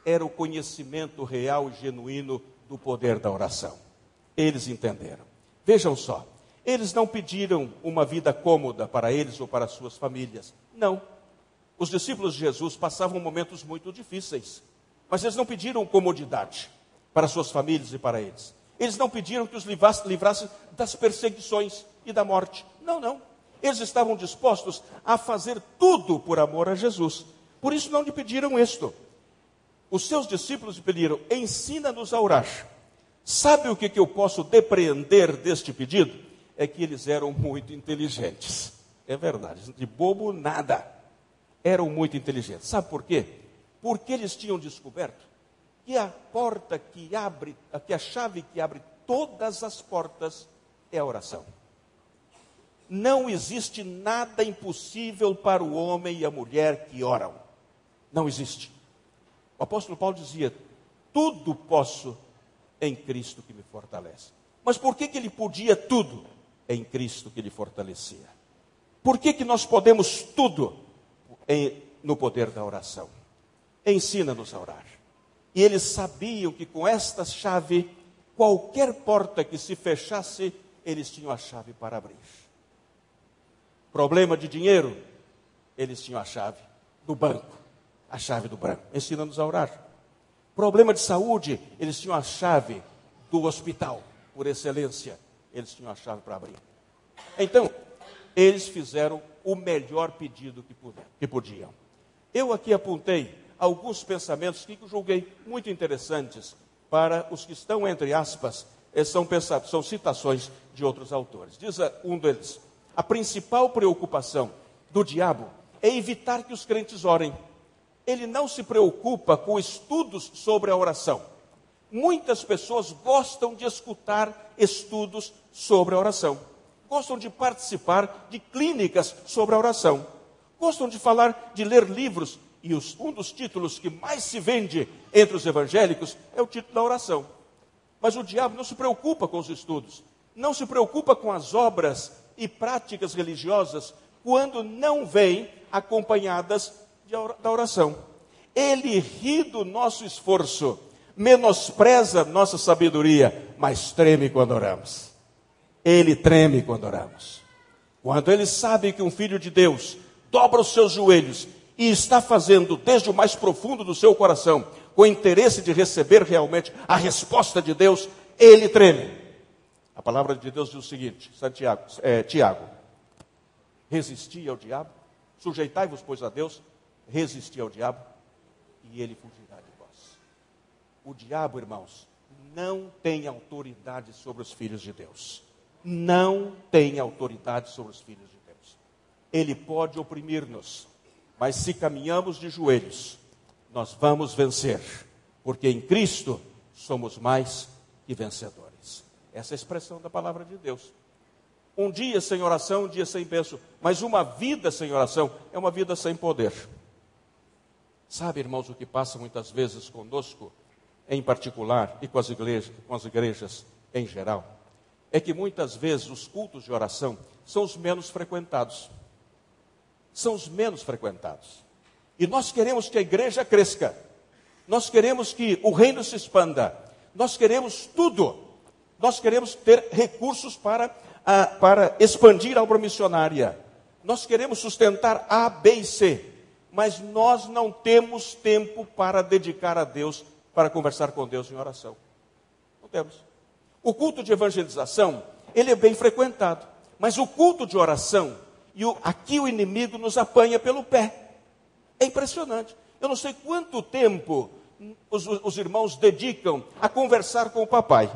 era o conhecimento real e genuíno do poder da oração. Eles entenderam. Vejam só, eles não pediram uma vida cômoda para eles ou para suas famílias. Não. Os discípulos de Jesus passavam momentos muito difíceis, mas eles não pediram comodidade para suas famílias e para eles. Eles não pediram que os livrasse das perseguições e da morte. Não, não. Eles estavam dispostos a fazer tudo por amor a Jesus. Por isso não lhe pediram isto. Os seus discípulos lhe pediram: ensina-nos a orar. Sabe o que, que eu posso depreender deste pedido? É que eles eram muito inteligentes. É verdade, de bobo nada eram muito inteligentes. Sabe por quê? Porque eles tinham descoberto que a porta que abre, que a chave que abre todas as portas é a oração. Não existe nada impossível para o homem e a mulher que oram. Não existe. O apóstolo Paulo dizia: tudo posso em Cristo que me fortalece. Mas por que, que ele podia tudo? Em Cristo que lhe fortalecia. Por que, que nós podemos tudo? Em, no poder da oração. Ensina-nos a orar. E eles sabiam que com esta chave, qualquer porta que se fechasse, eles tinham a chave para abrir. Problema de dinheiro, eles tinham a chave do banco, a chave do banco. Ensina-nos a orar. Problema de saúde, eles tinham a chave do hospital, por excelência, eles tinham a chave para abrir. Então, eles fizeram o melhor pedido que, puder, que podiam. Eu aqui apontei alguns pensamentos que julguei muito interessantes para os que estão, entre aspas, eh, são, são citações de outros autores. Diz um deles: a principal preocupação do diabo é evitar que os crentes orem. Ele não se preocupa com estudos sobre a oração. Muitas pessoas gostam de escutar estudos sobre a oração gostam de participar de clínicas sobre a oração, gostam de falar, de ler livros, e os, um dos títulos que mais se vende entre os evangélicos é o título da oração. Mas o diabo não se preocupa com os estudos, não se preocupa com as obras e práticas religiosas quando não vêm acompanhadas de, da oração. Ele ri do nosso esforço, menospreza nossa sabedoria, mas treme quando oramos ele treme quando oramos. Quando ele sabe que um filho de Deus dobra os seus joelhos e está fazendo desde o mais profundo do seu coração, com interesse de receber realmente a resposta de Deus, ele treme. A palavra de Deus diz o seguinte, Santiago, é, Tiago, resisti ao diabo, sujeitai-vos, pois, a Deus, resisti ao diabo, e ele fugirá de vós. O diabo, irmãos, não tem autoridade sobre os filhos de Deus não tem autoridade sobre os filhos de Deus. Ele pode oprimir-nos, mas se caminhamos de joelhos, nós vamos vencer, porque em Cristo somos mais que vencedores. Essa é a expressão da palavra de Deus. Um dia sem oração, um dia sem bênção, mas uma vida sem oração é uma vida sem poder. Sabe, irmãos, o que passa muitas vezes conosco, em particular, e com as igrejas, com as igrejas em geral? É que muitas vezes os cultos de oração são os menos frequentados. São os menos frequentados. E nós queremos que a igreja cresça. Nós queremos que o reino se expanda. Nós queremos tudo. Nós queremos ter recursos para, a, para expandir a obra missionária. Nós queremos sustentar A, B e C. Mas nós não temos tempo para dedicar a Deus, para conversar com Deus em oração. Não temos. O culto de evangelização, ele é bem frequentado. Mas o culto de oração, e o, aqui o inimigo nos apanha pelo pé. É impressionante. Eu não sei quanto tempo os, os irmãos dedicam a conversar com o papai.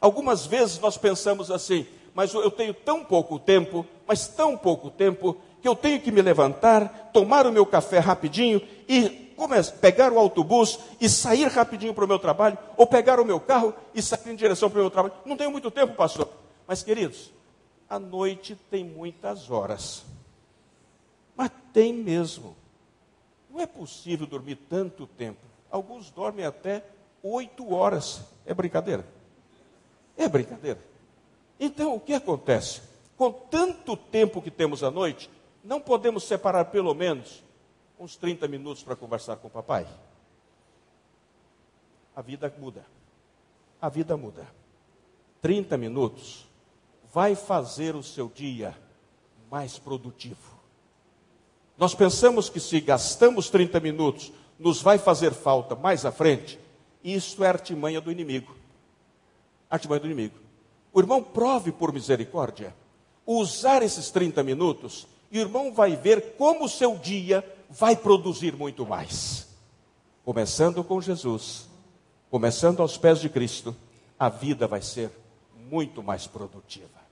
Algumas vezes nós pensamos assim, mas eu tenho tão pouco tempo, mas tão pouco tempo, que eu tenho que me levantar, tomar o meu café rapidinho e pegar o autobus e sair rapidinho para o meu trabalho, ou pegar o meu carro e sair em direção para o meu trabalho. Não tenho muito tempo, pastor. Mas, queridos, a noite tem muitas horas. Mas tem mesmo. Não é possível dormir tanto tempo. Alguns dormem até oito horas. É brincadeira? É brincadeira. Então, o que acontece? Com tanto tempo que temos à noite, não podemos separar pelo menos uns 30 minutos para conversar com o papai? A vida muda. A vida muda. 30 minutos vai fazer o seu dia mais produtivo. Nós pensamos que se gastamos 30 minutos, nos vai fazer falta mais à frente. Isso é artimanha do inimigo. Artimanha do inimigo. O irmão prove por misericórdia usar esses 30 minutos e o irmão vai ver como o seu dia vai produzir muito mais. Começando com Jesus, começando aos pés de Cristo, a vida vai ser muito mais produtiva.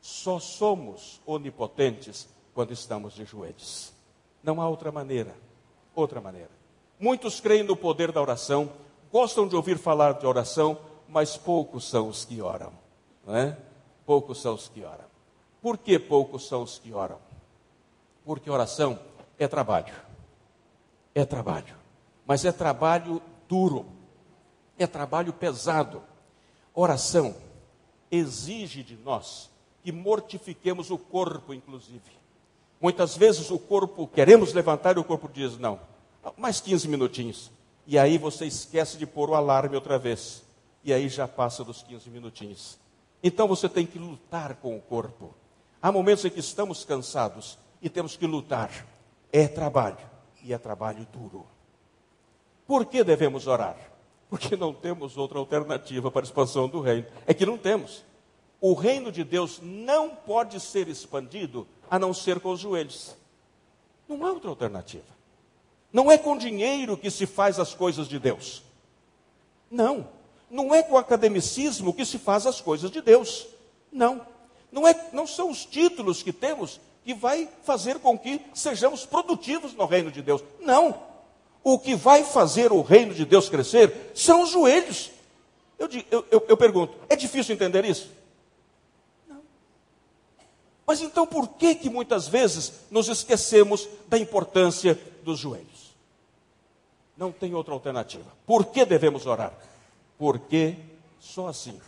Só somos onipotentes quando estamos de joelhos. Não há outra maneira. Outra maneira. Muitos creem no poder da oração, gostam de ouvir falar de oração, mas poucos são os que oram. Não é? Poucos são os que oram. Por que poucos são os que oram? Porque oração é trabalho. É trabalho. Mas é trabalho duro. É trabalho pesado. Oração exige de nós que mortifiquemos o corpo, inclusive. Muitas vezes o corpo, queremos levantar e o corpo diz: não, mais 15 minutinhos. E aí você esquece de pôr o alarme outra vez. E aí já passa dos 15 minutinhos. Então você tem que lutar com o corpo. Há momentos em que estamos cansados e temos que lutar. É trabalho. E é trabalho duro. Por que devemos orar? Porque não temos outra alternativa para a expansão do reino. É que não temos. O reino de Deus não pode ser expandido a não ser com os joelhos. Não há outra alternativa. Não é com dinheiro que se faz as coisas de Deus. Não. Não é com academicismo que se faz as coisas de Deus. Não. Não, é, não são os títulos que temos que vai fazer com que sejamos produtivos no reino de Deus. Não. O que vai fazer o reino de Deus crescer são os joelhos. Eu, eu, eu, eu pergunto, é difícil entender isso? Mas então por que que muitas vezes nos esquecemos da importância dos joelhos? Não tem outra alternativa. Por que devemos orar? Porque só assim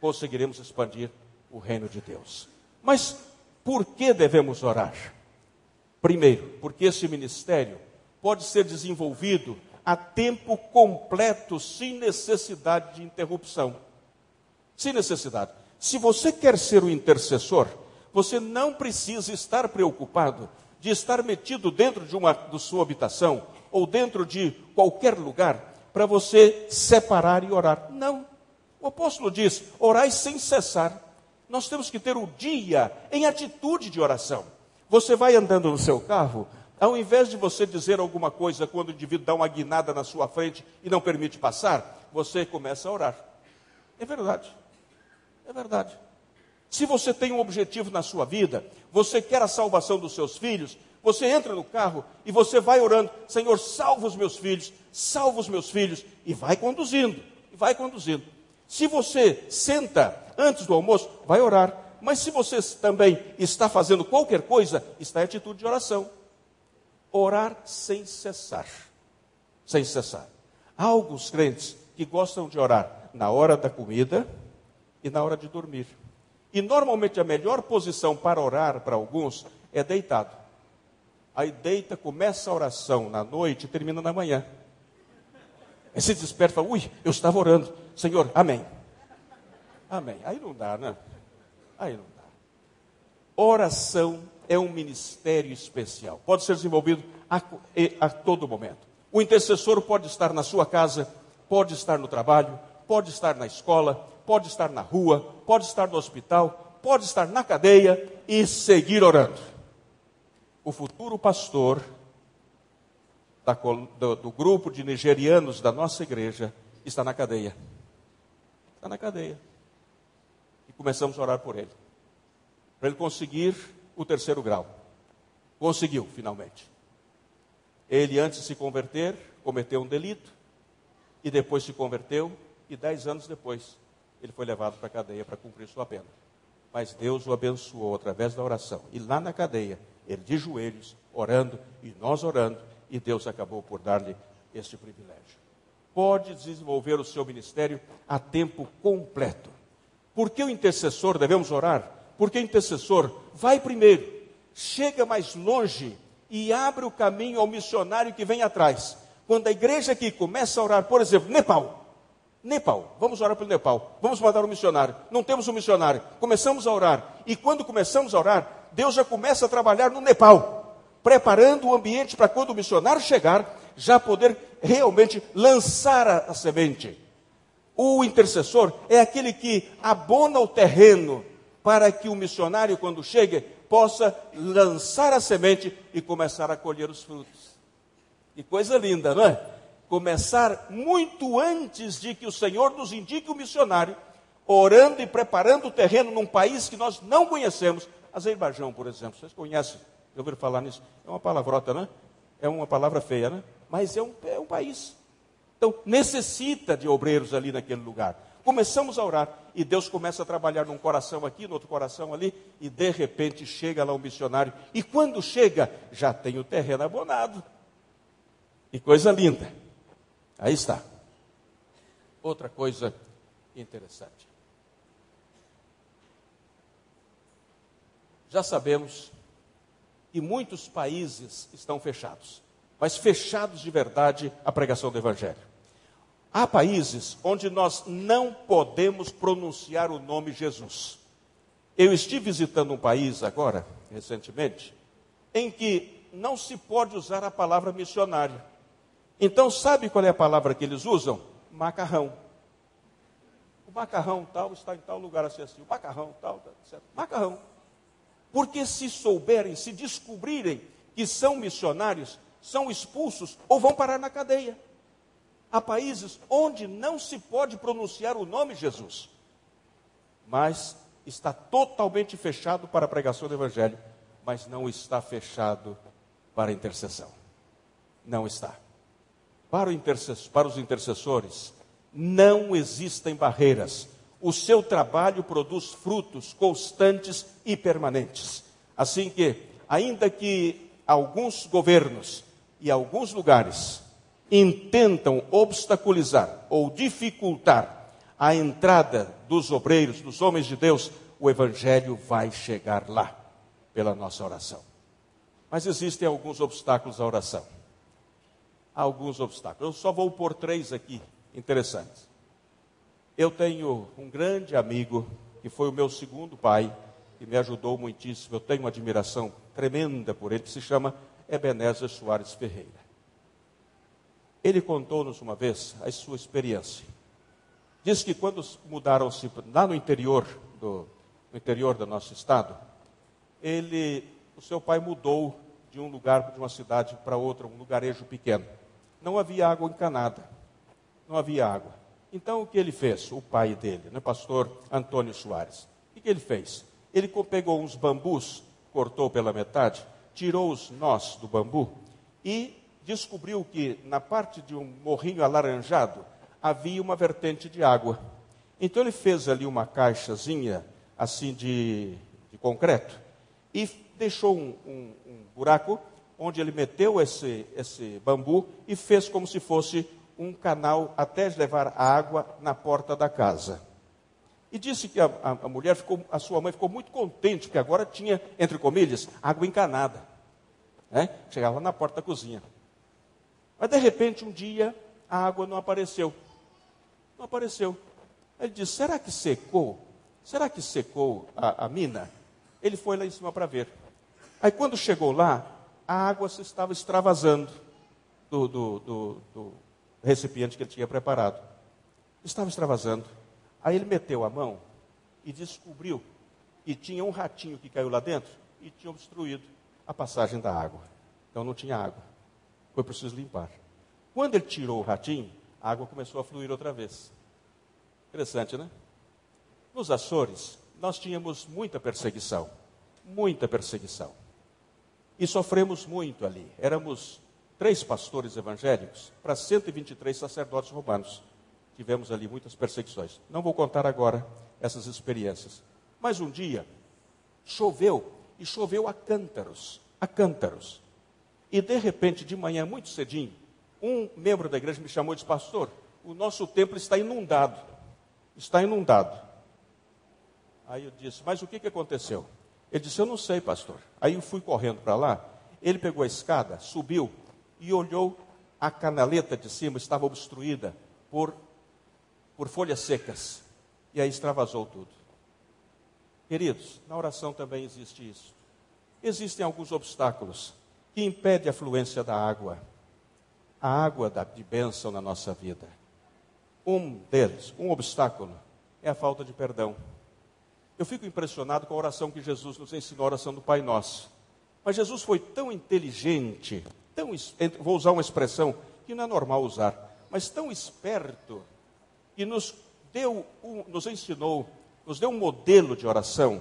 conseguiremos expandir o reino de Deus. Mas por que devemos orar? Primeiro, porque esse ministério pode ser desenvolvido a tempo completo, sem necessidade de interrupção. Sem necessidade. Se você quer ser o intercessor, você não precisa estar preocupado de estar metido dentro de uma de sua habitação ou dentro de qualquer lugar para você separar e orar. Não. O apóstolo diz: orai sem cessar. Nós temos que ter o dia em atitude de oração. Você vai andando no seu carro, ao invés de você dizer alguma coisa quando o indivíduo dá uma guinada na sua frente e não permite passar, você começa a orar. É verdade. É verdade. Se você tem um objetivo na sua vida, você quer a salvação dos seus filhos, você entra no carro e você vai orando: Senhor, salva os meus filhos, salva os meus filhos, e vai conduzindo, e vai conduzindo. Se você senta antes do almoço, vai orar. Mas se você também está fazendo qualquer coisa, está em atitude de oração. Orar sem cessar. Sem cessar. Há alguns crentes que gostam de orar na hora da comida e na hora de dormir. E normalmente a melhor posição para orar para alguns é deitado. Aí deita, começa a oração na noite e termina na manhã. Aí se desperta e fala, ui, eu estava orando. Senhor, amém. Amém. Aí não dá, né? Aí não dá. Oração é um ministério especial. Pode ser desenvolvido a, a todo momento. O intercessor pode estar na sua casa, pode estar no trabalho, pode estar na escola, pode estar na rua, pode estar no hospital, pode estar na cadeia e seguir orando. O futuro pastor da, do, do grupo de nigerianos da nossa igreja está na cadeia. Está na cadeia. Começamos a orar por ele. Para ele conseguir o terceiro grau. Conseguiu, finalmente. Ele, antes de se converter, cometeu um delito. E depois se converteu. E dez anos depois, ele foi levado para a cadeia para cumprir sua pena. Mas Deus o abençoou através da oração. E lá na cadeia, ele de joelhos, orando, e nós orando, e Deus acabou por dar-lhe este privilégio. Pode desenvolver o seu ministério a tempo completo. Por que o intercessor devemos orar? Porque o intercessor vai primeiro, chega mais longe e abre o caminho ao missionário que vem atrás. Quando a igreja aqui começa a orar, por exemplo, Nepal. Nepal, vamos orar pelo Nepal, vamos mandar um missionário. Não temos um missionário, começamos a orar. E quando começamos a orar, Deus já começa a trabalhar no Nepal preparando o ambiente para quando o missionário chegar, já poder realmente lançar a, a semente. O intercessor é aquele que abona o terreno para que o missionário, quando chegue, possa lançar a semente e começar a colher os frutos. Que coisa linda, não é? Começar muito antes de que o Senhor nos indique o missionário, orando e preparando o terreno num país que nós não conhecemos. Azerbaijão, por exemplo, vocês conhecem já ouviram falar nisso? É uma palavrota, né? É uma palavra feia, né? Mas é um, é um país. Então, necessita de obreiros ali naquele lugar. Começamos a orar e Deus começa a trabalhar num coração aqui, no outro coração ali, e de repente chega lá um missionário. E quando chega, já tem o terreno abonado. E coisa linda. Aí está. Outra coisa interessante. Já sabemos e muitos países estão fechados, mas fechados de verdade a pregação do Evangelho. Há países onde nós não podemos pronunciar o nome Jesus. Eu estive visitando um país agora, recentemente, em que não se pode usar a palavra missionário. Então, sabe qual é a palavra que eles usam? Macarrão. O macarrão tal está em tal lugar assim, assim. O macarrão tal, tá certo? Macarrão. Porque se souberem, se descobrirem que são missionários, são expulsos ou vão parar na cadeia. Há países onde não se pode pronunciar o nome Jesus, mas está totalmente fechado para a pregação do Evangelho, mas não está fechado para a intercessão. Não está. Para, para os intercessores, não existem barreiras o seu trabalho produz frutos constantes e permanentes. Assim que, ainda que alguns governos e alguns lugares intentam obstaculizar ou dificultar a entrada dos obreiros, dos homens de Deus, o Evangelho vai chegar lá pela nossa oração. Mas existem alguns obstáculos à oração. Alguns obstáculos. Eu só vou pôr três aqui interessantes. Eu tenho um grande amigo, que foi o meu segundo pai, que me ajudou muitíssimo. Eu tenho uma admiração tremenda por ele, que se chama Ebenezer Soares Ferreira. Ele contou-nos uma vez a sua experiência. Diz que quando mudaram-se lá no interior do no interior do nosso estado, ele, o seu pai mudou de um lugar, de uma cidade para outra, um lugarejo pequeno. Não havia água encanada. Não havia água. Então o que ele fez? O pai dele, né, pastor Antônio Soares. O que ele fez? Ele pegou uns bambus, cortou pela metade, tirou os nós do bambu e descobriu que na parte de um morrinho alaranjado havia uma vertente de água. Então ele fez ali uma caixazinha assim de, de concreto e deixou um, um, um buraco onde ele meteu esse, esse bambu e fez como se fosse um canal até levar água na porta da casa. E disse que a, a, a, mulher ficou, a sua mãe ficou muito contente, porque agora tinha, entre comilhas, água encanada. Né? Chegava na porta da cozinha. Mas de repente, um dia, a água não apareceu. Não apareceu. Ele disse: será que secou? Será que secou a, a mina? Ele foi lá em cima para ver. Aí quando chegou lá, a água se estava extravasando do, do, do, do recipiente que ele tinha preparado. Estava extravasando. Aí ele meteu a mão e descobriu que tinha um ratinho que caiu lá dentro e tinha obstruído a passagem da água. Então não tinha água. Foi preciso limpar. Quando ele tirou o ratinho, a água começou a fluir outra vez. Interessante, né? Nos Açores, nós tínhamos muita perseguição. Muita perseguição. E sofremos muito ali. Éramos três pastores evangélicos para 123 sacerdotes romanos. Tivemos ali muitas perseguições. Não vou contar agora essas experiências. Mas um dia, choveu, e choveu a cântaros, a cântaros. E de repente, de manhã, muito cedinho, um membro da igreja me chamou e disse: Pastor, o nosso templo está inundado. Está inundado. Aí eu disse: Mas o que, que aconteceu? Ele disse: Eu não sei, pastor. Aí eu fui correndo para lá. Ele pegou a escada, subiu e olhou. A canaleta de cima estava obstruída por, por folhas secas. E aí extravasou tudo. Queridos, na oração também existe isso. Existem alguns obstáculos que impedem a fluência da água, a água de bênção na nossa vida. Um deles, um obstáculo, é a falta de perdão. Eu fico impressionado com a oração que Jesus nos ensinou, a oração do Pai Nosso. Mas Jesus foi tão inteligente, tão, vou usar uma expressão que não é normal usar, mas tão esperto, que nos deu, nos ensinou, nos deu um modelo de oração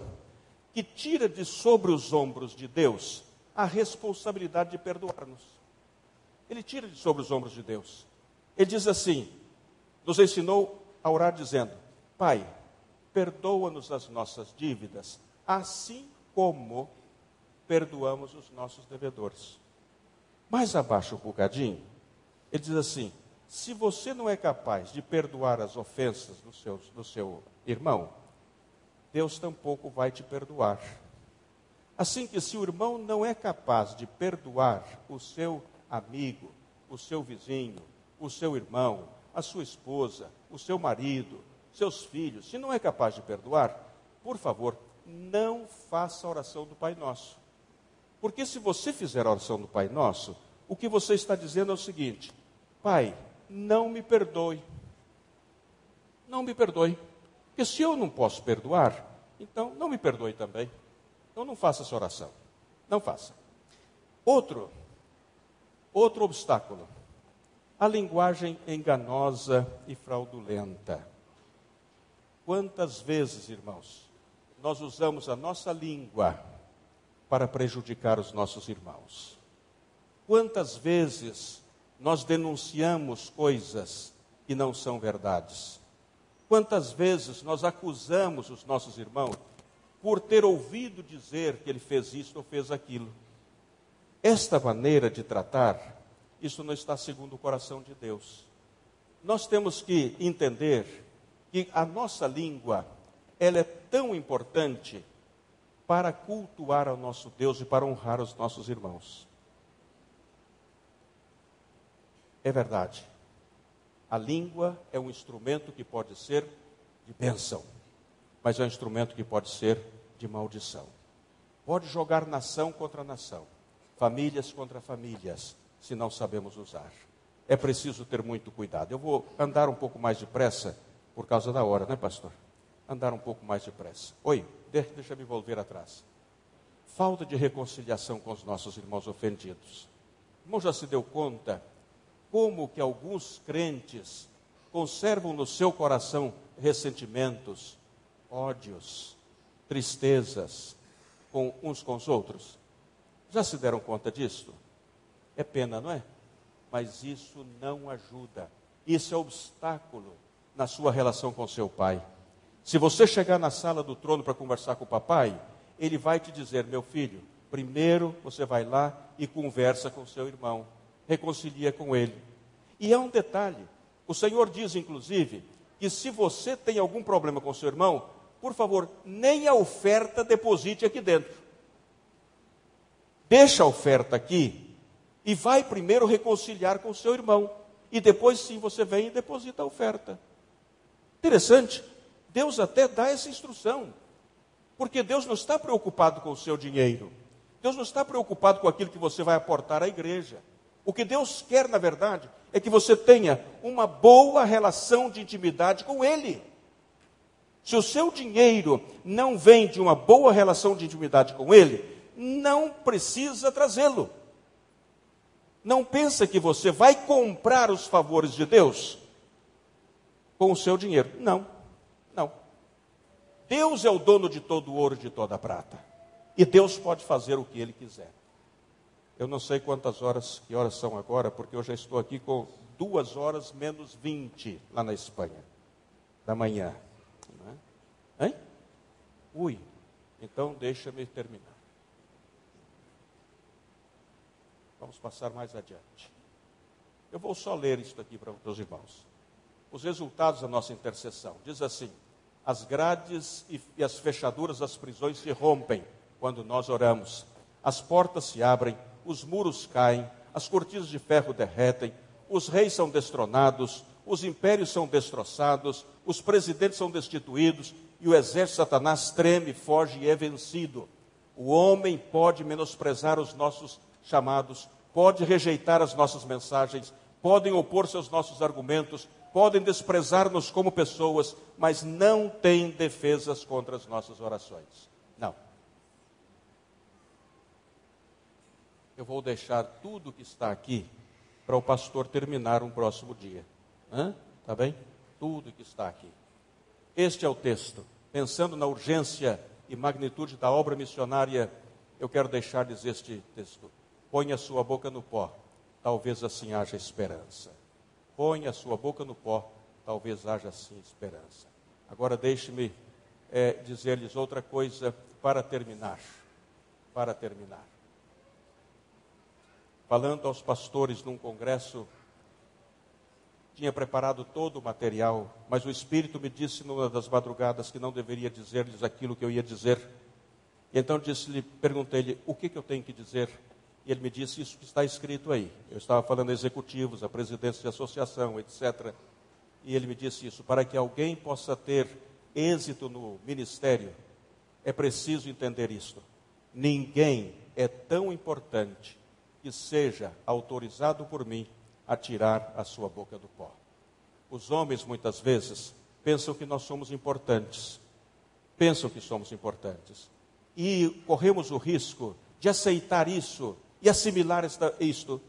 que tira de sobre os ombros de Deus a responsabilidade de perdoar-nos. Ele tira de sobre os ombros de Deus. Ele diz assim: nos ensinou a orar dizendo: Pai, perdoa-nos as nossas dívidas, assim como perdoamos os nossos devedores. Mais abaixo um bocadinho, ele diz assim: se você não é capaz de perdoar as ofensas do seu, do seu irmão, Deus tampouco vai te perdoar. Assim que se o irmão não é capaz de perdoar o seu amigo, o seu vizinho, o seu irmão, a sua esposa, o seu marido, seus filhos, se não é capaz de perdoar, por favor, não faça a oração do Pai Nosso. Porque se você fizer a oração do Pai Nosso, o que você está dizendo é o seguinte: Pai, não me perdoe. Não me perdoe. Porque se eu não posso perdoar, então não me perdoe também. Então não faça essa oração. Não faça. Outro, outro obstáculo. A linguagem enganosa e fraudulenta. Quantas vezes, irmãos, nós usamos a nossa língua para prejudicar os nossos irmãos? Quantas vezes nós denunciamos coisas que não são verdades? Quantas vezes nós acusamos os nossos irmãos por ter ouvido dizer que ele fez isso ou fez aquilo? Esta maneira de tratar, isso não está segundo o coração de Deus. Nós temos que entender que a nossa língua, ela é tão importante para cultuar ao nosso Deus e para honrar os nossos irmãos. É verdade. A língua é um instrumento que pode ser de bênção, mas é um instrumento que pode ser de maldição. Pode jogar nação contra nação, famílias contra famílias, se não sabemos usar. É preciso ter muito cuidado. Eu vou andar um pouco mais depressa, por causa da hora, né, pastor? Andar um pouco mais depressa. Oi, deixa, me volver atrás. Falta de reconciliação com os nossos irmãos ofendidos. O irmão já se deu conta como que alguns crentes conservam no seu coração ressentimentos, ódios, tristezas com uns com os outros. Já se deram conta disso? É pena, não é? Mas isso não ajuda. Isso é obstáculo na sua relação com seu pai. Se você chegar na sala do trono para conversar com o papai, ele vai te dizer: meu filho, primeiro você vai lá e conversa com seu irmão reconcilia com ele. E há um detalhe: o Senhor diz, inclusive, que se você tem algum problema com seu irmão, por favor, nem a oferta deposite aqui dentro. Deixa a oferta aqui e vai primeiro reconciliar com seu irmão. e depois sim você vem e deposita a oferta. Interessante. Deus até dá essa instrução. Porque Deus não está preocupado com o seu dinheiro. Deus não está preocupado com aquilo que você vai aportar à igreja. O que Deus quer, na verdade, é que você tenha uma boa relação de intimidade com Ele. Se o seu dinheiro não vem de uma boa relação de intimidade com Ele, não precisa trazê-lo. Não pensa que você vai comprar os favores de Deus com o seu dinheiro. Não, não. Deus é o dono de todo o ouro e de toda a prata. E Deus pode fazer o que Ele quiser. Eu não sei quantas horas, que horas são agora, porque eu já estou aqui com duas horas menos vinte lá na Espanha, da manhã. Ui, então deixa-me terminar. Vamos passar mais adiante. Eu vou só ler isto aqui para os irmãos. Os resultados da nossa intercessão. Diz assim: as grades e, e as fechaduras das prisões se rompem quando nós oramos. As portas se abrem, os muros caem, as cortinas de ferro derretem, os reis são destronados, os impérios são destroçados, os presidentes são destituídos e o exército de Satanás treme, foge e é vencido. O homem pode menosprezar os nossos chamados, pode rejeitar as nossas mensagens, podem opor-se aos nossos argumentos, podem desprezar-nos como pessoas, mas não tem defesas contra as nossas orações. Não. Eu vou deixar tudo que está aqui para o pastor terminar um próximo dia. Hã? Tá bem? Tudo que está aqui. Este é o texto. Pensando na urgência e magnitude da obra missionária, eu quero deixar-lhes este texto. Põe a sua boca no pó, talvez assim haja esperança. Põe a sua boca no pó, talvez haja assim esperança. Agora deixe-me é, dizer-lhes outra coisa para terminar. Para terminar. Falando aos pastores num congresso, tinha preparado todo o material, mas o Espírito me disse numa das madrugadas que não deveria dizer-lhes aquilo que eu ia dizer. E então disse-lhe, perguntei-lhe, o que, que eu tenho que dizer? E ele me disse isso que está escrito aí. Eu estava falando executivos, a presidência de associação, etc. E ele me disse isso. Para que alguém possa ter êxito no ministério, é preciso entender isto. Ninguém é tão importante que seja autorizado por mim a tirar a sua boca do pó. Os homens, muitas vezes, pensam que nós somos importantes. Pensam que somos importantes. E corremos o risco de aceitar isso e assimilar esta, isto.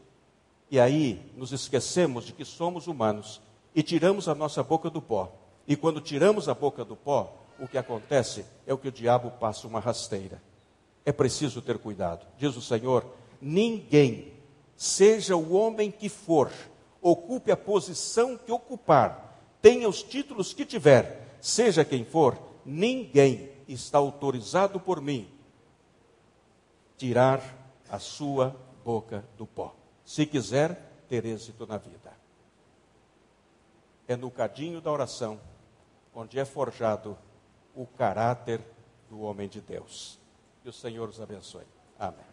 E aí nos esquecemos de que somos humanos e tiramos a nossa boca do pó. E quando tiramos a boca do pó, o que acontece é o que o diabo passa uma rasteira. É preciso ter cuidado. Diz o Senhor: ninguém, seja o homem que for, ocupe a posição que ocupar, tenha os títulos que tiver, seja quem for, ninguém está autorizado por mim tirar a sua boca do pó. Se quiser ter êxito na vida. É no cadinho da oração onde é forjado o caráter do homem de Deus. Que o Senhor os abençoe. Amém.